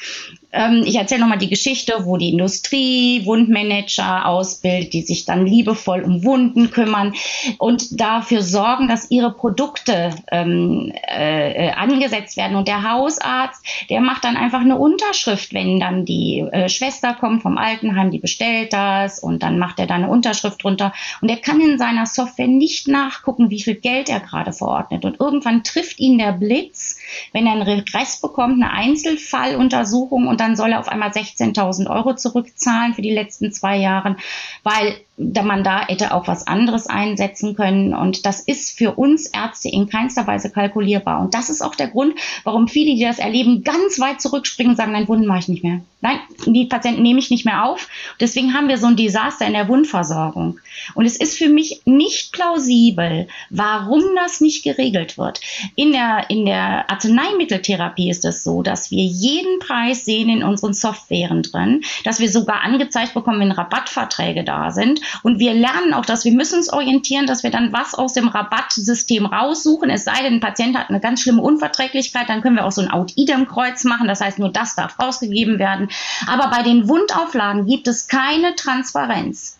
ähm, ich erzähle nochmal die Geschichte, wo die Industrie Wundmanager ausbildet, die sich dann liebevoll um Wunden kümmern und dafür sorgen, dass ihre Produkte ähm, äh, angesetzt werden. Und der Hausarzt, der macht dann einfach eine Unterschrift, wenn dann die äh, Schwester kommt vom Altenheim, die bestellt das und dann macht er da eine Unterschrift drunter. Und er kann in seiner Software nicht nachgucken, wie viel Geld er gerade verordnet. Und irgendwann trifft ihn der Blitz, wenn er einen Regress bekommt, eine Einzelfalluntersuchung und dann soll er auf einmal 16.000 Euro zurückzahlen für die letzten zwei Jahre, weil man da hätte auch was anderes einsetzen können. Und das ist für uns Ärzte in keinster Weise kalkulierbar. Und das ist auch der Grund, warum viele, die das erleben, ganz weit zurückspringen und sagen, nein, Wunden mache ich nicht mehr. Nein, die Patienten nehme ich nicht mehr auf. Deswegen haben wir so ein Desaster in der Wundversorgung. Und es ist für mich nicht plausibel, warum das nicht geregelt wird. In der, in der Arzneimitteltherapie ist es so, dass wir jeden Preis sehen in unseren Softwaren drin, dass wir sogar angezeigt bekommen, wenn Rabattverträge da sind und wir lernen auch, dass wir müssen uns orientieren, dass wir dann was aus dem Rabattsystem raussuchen. Es sei denn, ein Patient hat eine ganz schlimme Unverträglichkeit, dann können wir auch so ein Out-Idem-Kreuz machen. Das heißt, nur das darf rausgegeben werden. Aber bei den Wundauflagen gibt es keine Transparenz.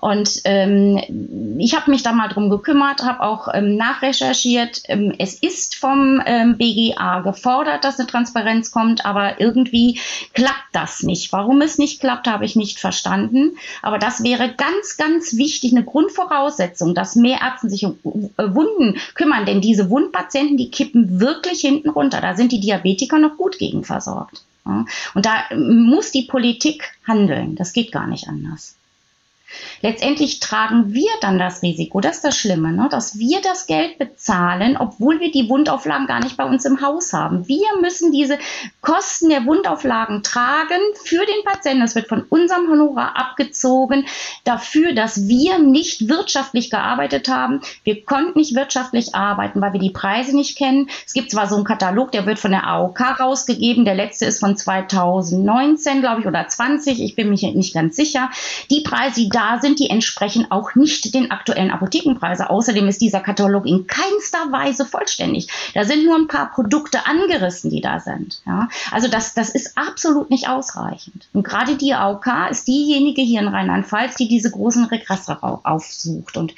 Und ähm, ich habe mich da mal drum gekümmert, habe auch ähm, nachrecherchiert. Ähm, es ist vom ähm, BGA gefordert, dass eine Transparenz kommt, aber irgendwie klappt das nicht. Warum es nicht klappt, habe ich nicht verstanden. Aber das wäre ganz, ganz wichtig, eine Grundvoraussetzung, dass mehr Ärzte sich um äh, Wunden kümmern. Denn diese Wundpatienten, die kippen wirklich hinten runter. Da sind die Diabetiker noch gut gegen versorgt. Ja? Und da muss die Politik handeln. Das geht gar nicht anders. Letztendlich tragen wir dann das Risiko, das ist das Schlimme, ne? dass wir das Geld bezahlen, obwohl wir die Wundauflagen gar nicht bei uns im Haus haben. Wir müssen diese Kosten der Wundauflagen tragen für den Patienten. Das wird von unserem Honorar abgezogen dafür, dass wir nicht wirtschaftlich gearbeitet haben. Wir konnten nicht wirtschaftlich arbeiten, weil wir die Preise nicht kennen. Es gibt zwar so einen Katalog, der wird von der AOK rausgegeben. Der letzte ist von 2019, glaube ich, oder 20. Ich bin mir nicht ganz sicher. Die Preise, die da da sind, die entsprechen auch nicht den aktuellen Apothekenpreisen. Außerdem ist dieser Katalog in keinster Weise vollständig. Da sind nur ein paar Produkte angerissen, die da sind. Ja? Also das, das ist absolut nicht ausreichend. Und gerade die AOK ist diejenige hier in Rheinland-Pfalz, die diese großen Regresse aufsucht. Und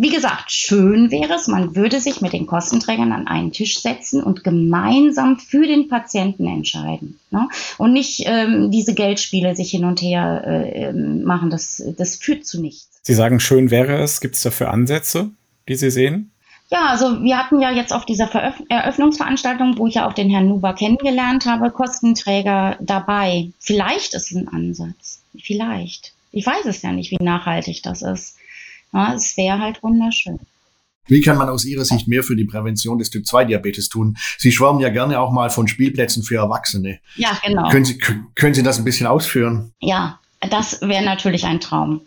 wie gesagt, schön wäre es, man würde sich mit den Kostenträgern an einen Tisch setzen und gemeinsam für den Patienten entscheiden. Ne? Und nicht ähm, diese Geldspiele sich hin und her äh, ähm, machen. Das, das führt zu nichts. Sie sagen, schön wäre es. Gibt es dafür Ansätze, die Sie sehen? Ja, also wir hatten ja jetzt auf dieser Veröf Eröffnungsveranstaltung, wo ich ja auch den Herrn Nuber kennengelernt habe, Kostenträger dabei. Vielleicht ist es ein Ansatz. Vielleicht. Ich weiß es ja nicht, wie nachhaltig das ist. Ja, es wäre halt wunderschön. Wie kann man aus Ihrer Sicht mehr für die Prävention des Typ-2-Diabetes tun? Sie schwärmen ja gerne auch mal von Spielplätzen für Erwachsene. Ja, genau. Können Sie, können Sie das ein bisschen ausführen? Ja, das wäre natürlich ein Traum.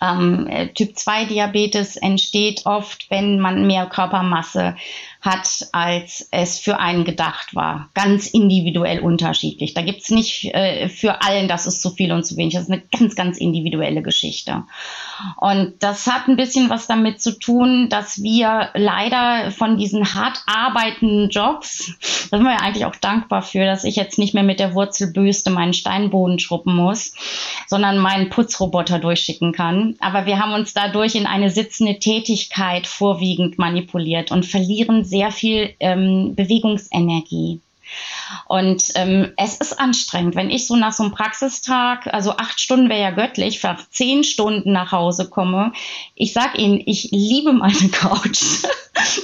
Ähm, Typ-2-Diabetes entsteht oft, wenn man mehr Körpermasse hat, als es für einen gedacht war. Ganz individuell unterschiedlich. Da gibt es nicht äh, für allen, das ist zu viel und zu wenig. Das ist eine ganz, ganz individuelle Geschichte. Und das hat ein bisschen was damit zu tun, dass wir leider von diesen hart arbeitenden Jobs, da sind wir ja eigentlich auch dankbar für, dass ich jetzt nicht mehr mit der Wurzelbüste meinen Steinboden schruppen muss, sondern meinen Putzroboter durchschicken kann. Aber wir haben uns dadurch in eine sitzende Tätigkeit vorwiegend manipuliert und verlieren sehr viel ähm, Bewegungsenergie. Und ähm, es ist anstrengend, wenn ich so nach so einem Praxistag, also acht Stunden wäre ja göttlich, für zehn Stunden nach Hause komme. Ich sag Ihnen, ich liebe meine Couch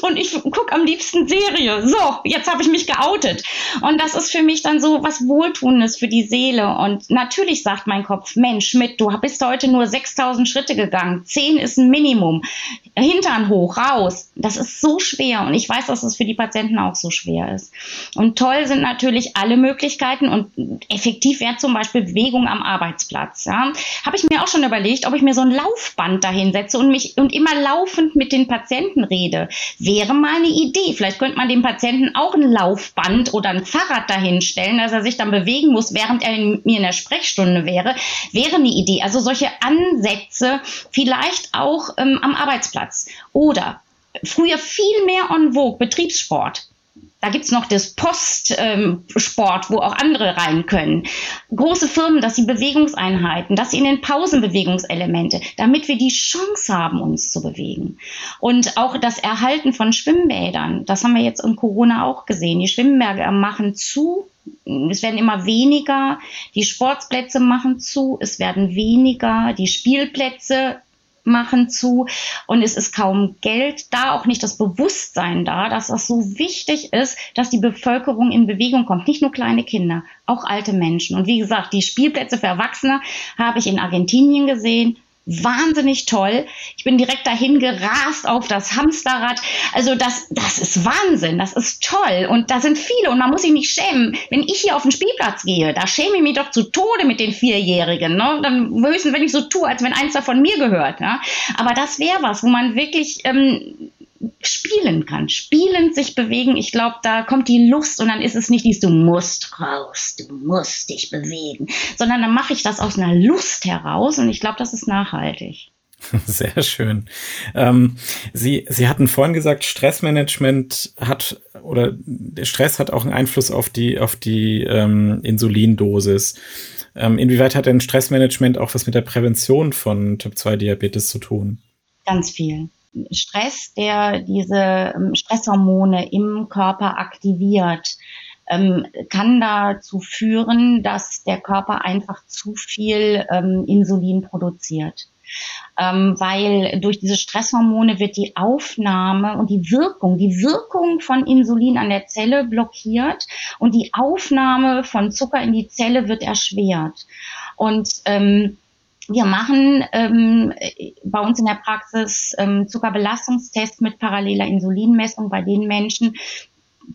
und ich gucke am liebsten Serie. So, jetzt habe ich mich geoutet. Und das ist für mich dann so was Wohltuendes für die Seele. Und natürlich sagt mein Kopf, Mensch, Schmidt, du bist heute nur 6000 Schritte gegangen. Zehn ist ein Minimum. Hintern hoch, raus. Das ist so schwer. Und ich weiß, dass es für die Patienten auch so schwer ist. Und toll sind natürlich alle Möglichkeiten und effektiv wäre zum Beispiel Bewegung am Arbeitsplatz. Ja. Habe ich mir auch schon überlegt, ob ich mir so ein Laufband dahin setze und mich und immer laufend mit den Patienten rede. wäre mal eine Idee. Vielleicht könnte man dem Patienten auch ein Laufband oder ein Fahrrad dahinstellen, dass er sich dann bewegen muss, während er mit mir in der Sprechstunde wäre. Wäre eine Idee. Also solche Ansätze vielleicht auch ähm, am Arbeitsplatz. Oder früher viel mehr on vogue Betriebssport. Da gibt's noch das Postsport, ähm, wo auch andere rein können. Große Firmen, dass sie Bewegungseinheiten, dass sie in den Pausen Bewegungselemente, damit wir die Chance haben, uns zu bewegen. Und auch das Erhalten von Schwimmbädern, das haben wir jetzt in Corona auch gesehen. Die Schwimmbäder machen zu, es werden immer weniger, die Sportplätze machen zu, es werden weniger, die Spielplätze machen zu und es ist kaum Geld da, auch nicht das Bewusstsein da, dass das so wichtig ist, dass die Bevölkerung in Bewegung kommt. Nicht nur kleine Kinder, auch alte Menschen. Und wie gesagt, die Spielplätze für Erwachsene habe ich in Argentinien gesehen wahnsinnig toll. Ich bin direkt dahin gerast auf das Hamsterrad. Also das, das ist Wahnsinn, das ist toll. Und da sind viele und man muss sich nicht schämen. Wenn ich hier auf den Spielplatz gehe, da schäme ich mich doch zu Tode mit den Vierjährigen. Ne? Dann höchstens, wenn ich so tue, als wenn eins davon mir gehört. Ne? Aber das wäre was, wo man wirklich ähm, spielen kann, spielend sich bewegen. Ich glaube, da kommt die Lust und dann ist es nicht dies, du musst raus, du musst dich bewegen, sondern dann mache ich das aus einer Lust heraus und ich glaube, das ist nachhaltig. Sehr schön. Ähm, Sie, Sie hatten vorhin gesagt, Stressmanagement hat oder Stress hat auch einen Einfluss auf die, auf die ähm, Insulindosis. Ähm, inwieweit hat denn Stressmanagement auch was mit der Prävention von Typ-2-Diabetes zu tun? Ganz viel. Stress, der diese ähm, Stresshormone im Körper aktiviert, ähm, kann dazu führen, dass der Körper einfach zu viel ähm, Insulin produziert. Weil durch diese Stresshormone wird die Aufnahme und die Wirkung, die Wirkung von Insulin an der Zelle blockiert und die Aufnahme von Zucker in die Zelle wird erschwert. Und ähm, wir machen ähm, bei uns in der Praxis ähm, Zuckerbelastungstests mit paralleler Insulinmessung bei den Menschen,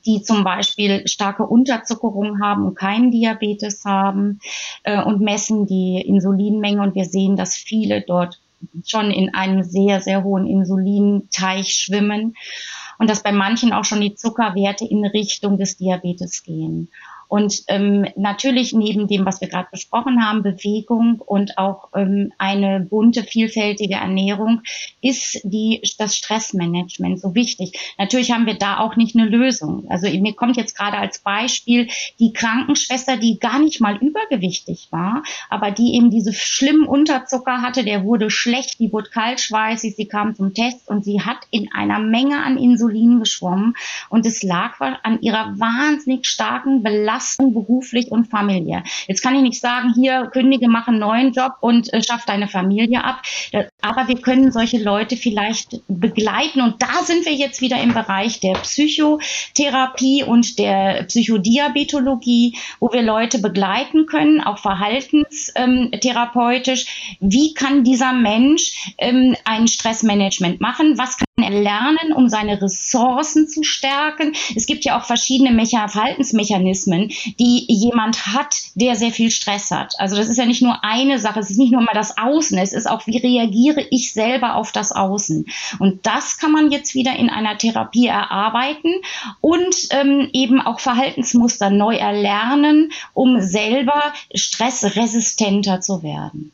die zum Beispiel starke Unterzuckerung haben und keinen Diabetes haben äh, und messen die Insulinmenge und wir sehen, dass viele dort schon in einem sehr, sehr hohen Insulinteich schwimmen und dass bei manchen auch schon die Zuckerwerte in Richtung des Diabetes gehen. Und ähm, natürlich neben dem, was wir gerade besprochen haben, Bewegung und auch ähm, eine bunte, vielfältige Ernährung, ist die, das Stressmanagement so wichtig. Natürlich haben wir da auch nicht eine Lösung. Also mir kommt jetzt gerade als Beispiel die Krankenschwester, die gar nicht mal übergewichtig war, aber die eben diese schlimmen Unterzucker hatte, der wurde schlecht, die wurde kaltschweißig, sie kam zum Test und sie hat in einer Menge an Insulin geschwommen und es lag an ihrer wahnsinnig starken Belastung Belastung beruflich und familiär. Jetzt kann ich nicht sagen, hier kündige, mach einen neuen Job und äh, schaff deine Familie ab. Aber wir können solche Leute vielleicht begleiten und da sind wir jetzt wieder im Bereich der Psychotherapie und der Psychodiabetologie, wo wir Leute begleiten können, auch verhaltenstherapeutisch. Wie kann dieser Mensch ähm, ein Stressmanagement machen? Was kann lernen, um seine Ressourcen zu stärken? Es gibt ja auch verschiedene Mecha Verhaltensmechanismen, die jemand hat, der sehr viel Stress hat. Also das ist ja nicht nur eine Sache, es ist nicht nur mal das Außen, es ist auch, wie reagiere ich selber auf das Außen. Und das kann man jetzt wieder in einer Therapie erarbeiten und ähm, eben auch Verhaltensmuster neu erlernen, um selber stressresistenter zu werden.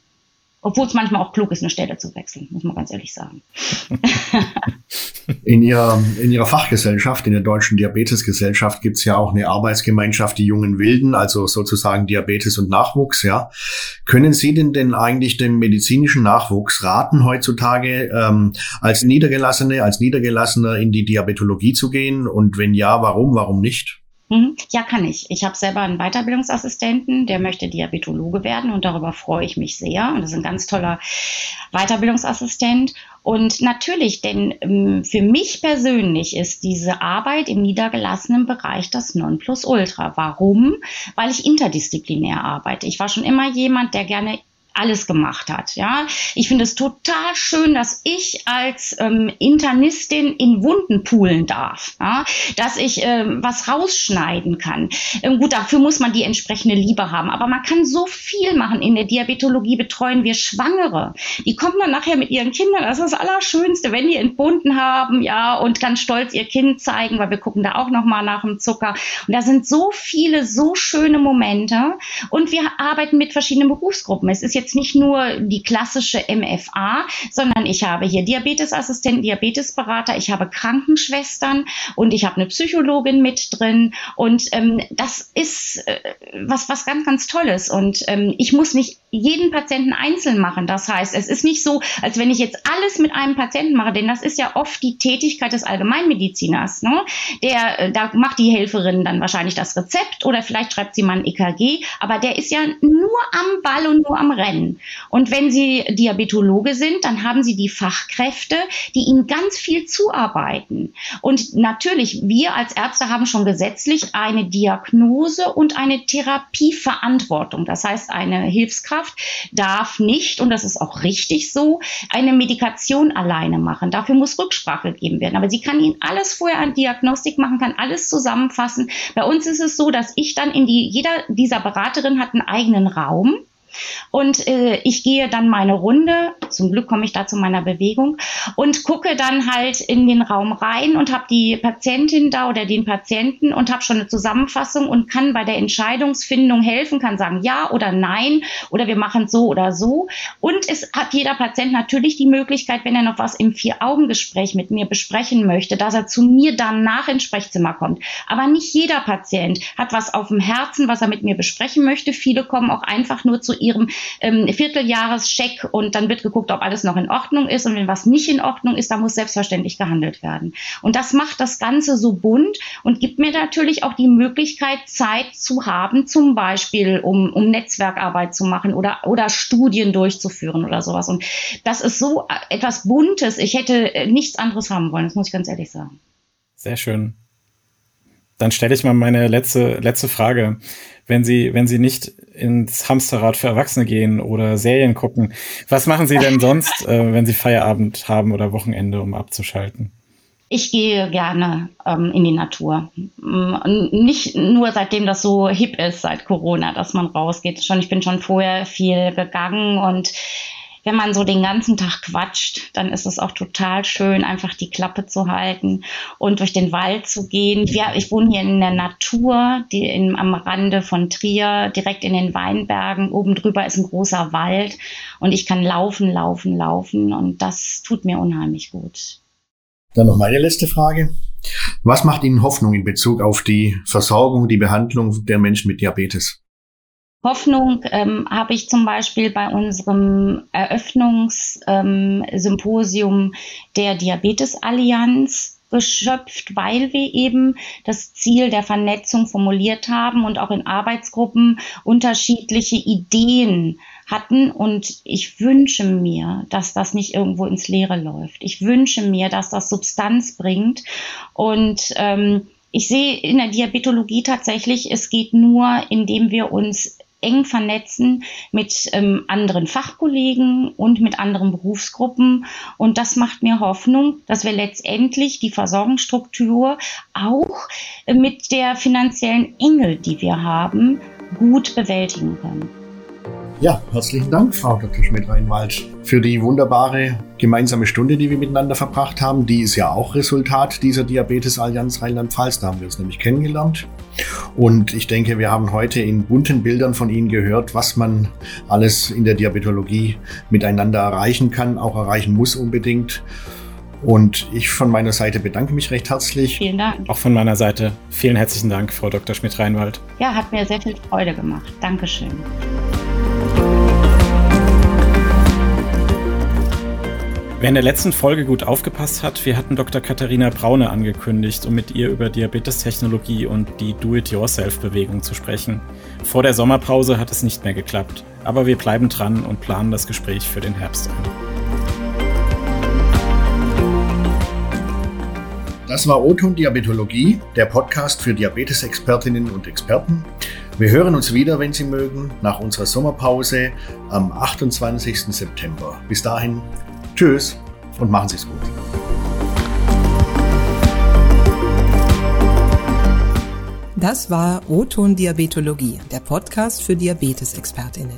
Obwohl es manchmal auch klug ist, eine Stelle zu wechseln, muss man ganz ehrlich sagen. in, ihrer, in Ihrer Fachgesellschaft, in der Deutschen Diabetesgesellschaft, gibt es ja auch eine Arbeitsgemeinschaft, die jungen Wilden, also sozusagen Diabetes und Nachwuchs. Ja, Können Sie denn denn eigentlich den medizinischen Nachwuchs raten, heutzutage ähm, als Niedergelassene, als Niedergelassener in die Diabetologie zu gehen? Und wenn ja, warum, warum nicht? Mhm. Ja, kann ich. Ich habe selber einen Weiterbildungsassistenten, der möchte Diabetologe werden und darüber freue ich mich sehr. Und das ist ein ganz toller Weiterbildungsassistent. Und natürlich, denn ähm, für mich persönlich ist diese Arbeit im niedergelassenen Bereich das Nonplusultra. Warum? Weil ich interdisziplinär arbeite. Ich war schon immer jemand, der gerne alles gemacht hat. Ja, ich finde es total schön, dass ich als ähm, Internistin in Wunden poolen darf, ja? dass ich ähm, was rausschneiden kann. Ähm, gut, dafür muss man die entsprechende Liebe haben, aber man kann so viel machen. In der Diabetologie betreuen wir Schwangere. Die kommen dann nachher mit ihren Kindern. Das ist das Allerschönste, wenn die entbunden haben, ja, und ganz stolz ihr Kind zeigen, weil wir gucken da auch noch mal nach dem Zucker. Und da sind so viele, so schöne Momente. Und wir arbeiten mit verschiedenen Berufsgruppen. Es ist jetzt nicht nur die klassische MFA, sondern ich habe hier Diabetesassistenten, Diabetesberater, ich habe Krankenschwestern und ich habe eine Psychologin mit drin. Und ähm, das ist äh, was, was ganz, ganz Tolles. Und ähm, ich muss nicht jeden Patienten einzeln machen. Das heißt, es ist nicht so, als wenn ich jetzt alles mit einem Patienten mache, denn das ist ja oft die Tätigkeit des Allgemeinmediziners. Ne? Der, äh, da macht die Helferin dann wahrscheinlich das Rezept oder vielleicht schreibt sie mal ein EKG, aber der ist ja nur am Ball und nur am Rennen. Und wenn Sie Diabetologe sind, dann haben Sie die Fachkräfte, die Ihnen ganz viel zuarbeiten. Und natürlich, wir als Ärzte haben schon gesetzlich eine Diagnose und eine Therapieverantwortung. Das heißt, eine Hilfskraft darf nicht, und das ist auch richtig so, eine Medikation alleine machen. Dafür muss Rücksprache gegeben werden. Aber sie kann Ihnen alles vorher an Diagnostik machen, kann alles zusammenfassen. Bei uns ist es so, dass ich dann in die, jeder dieser Beraterin hat einen eigenen Raum. Und äh, ich gehe dann meine Runde, zum Glück komme ich da zu meiner Bewegung, und gucke dann halt in den Raum rein und habe die Patientin da oder den Patienten und habe schon eine Zusammenfassung und kann bei der Entscheidungsfindung helfen, kann sagen ja oder nein oder wir machen so oder so. Und es hat jeder Patient natürlich die Möglichkeit, wenn er noch was im Vier-Augen-Gespräch mit mir besprechen möchte, dass er zu mir danach ins Sprechzimmer kommt. Aber nicht jeder Patient hat was auf dem Herzen, was er mit mir besprechen möchte. Viele kommen auch einfach nur zu ihrem ähm, Vierteljahrescheck und dann wird geguckt, ob alles noch in Ordnung ist. Und wenn was nicht in Ordnung ist, dann muss selbstverständlich gehandelt werden. Und das macht das Ganze so bunt und gibt mir natürlich auch die Möglichkeit, Zeit zu haben, zum Beispiel um, um Netzwerkarbeit zu machen oder, oder Studien durchzuführen oder sowas. Und das ist so etwas Buntes. Ich hätte äh, nichts anderes haben wollen, das muss ich ganz ehrlich sagen. Sehr schön. Dann stelle ich mal meine letzte, letzte Frage. Wenn Sie, wenn Sie nicht ins Hamsterrad für Erwachsene gehen oder Serien gucken, was machen Sie denn sonst, äh, wenn Sie Feierabend haben oder Wochenende, um abzuschalten? Ich gehe gerne ähm, in die Natur. Mm, nicht nur seitdem das so hip ist, seit Corona, dass man rausgeht. Schon, ich bin schon vorher viel gegangen und wenn man so den ganzen Tag quatscht, dann ist es auch total schön, einfach die Klappe zu halten und durch den Wald zu gehen. Ja, ich wohne hier in der Natur, die in, am Rande von Trier, direkt in den Weinbergen. Oben drüber ist ein großer Wald und ich kann laufen, laufen, laufen und das tut mir unheimlich gut. Dann noch meine letzte Frage. Was macht Ihnen Hoffnung in Bezug auf die Versorgung, die Behandlung der Menschen mit Diabetes? Hoffnung ähm, habe ich zum Beispiel bei unserem Eröffnungssymposium ähm, der Diabetesallianz geschöpft, weil wir eben das Ziel der Vernetzung formuliert haben und auch in Arbeitsgruppen unterschiedliche Ideen hatten. Und ich wünsche mir, dass das nicht irgendwo ins Leere läuft. Ich wünsche mir, dass das Substanz bringt und ähm, ich sehe in der Diabetologie tatsächlich, es geht nur, indem wir uns eng vernetzen mit ähm, anderen Fachkollegen und mit anderen Berufsgruppen. Und das macht mir Hoffnung, dass wir letztendlich die Versorgungsstruktur auch äh, mit der finanziellen Engel, die wir haben, gut bewältigen können. Ja, herzlichen Dank, Frau Dr. Schmidt-Reinwald, für die wunderbare gemeinsame Stunde, die wir miteinander verbracht haben. Die ist ja auch Resultat dieser Diabetes-Allianz Rheinland-Pfalz. Da haben wir uns nämlich kennengelernt. Und ich denke, wir haben heute in bunten Bildern von Ihnen gehört, was man alles in der Diabetologie miteinander erreichen kann, auch erreichen muss unbedingt. Und ich von meiner Seite bedanke mich recht herzlich. Vielen Dank. Auch von meiner Seite vielen herzlichen Dank, Frau Dr. Schmidt-Reinwald. Ja, hat mir sehr viel Freude gemacht. Dankeschön. Wer in der letzten Folge gut aufgepasst hat, wir hatten Dr. Katharina Braune angekündigt, um mit ihr über Diabetestechnologie und die Do-it-yourself-Bewegung zu sprechen. Vor der Sommerpause hat es nicht mehr geklappt, aber wir bleiben dran und planen das Gespräch für den Herbst ein. Das war Oton Diabetologie, der Podcast für Diabetesexpertinnen und Experten. Wir hören uns wieder, wenn Sie mögen, nach unserer Sommerpause am 28. September. Bis dahin, tschüss und machen Sie es gut. Das war O-Ton Diabetologie, der Podcast für Diabetesexpertinnen.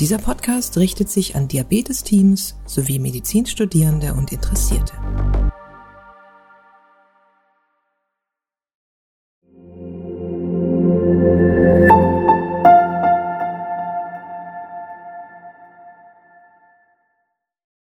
Dieser Podcast richtet sich an Diabetesteams sowie Medizinstudierende und Interessierte.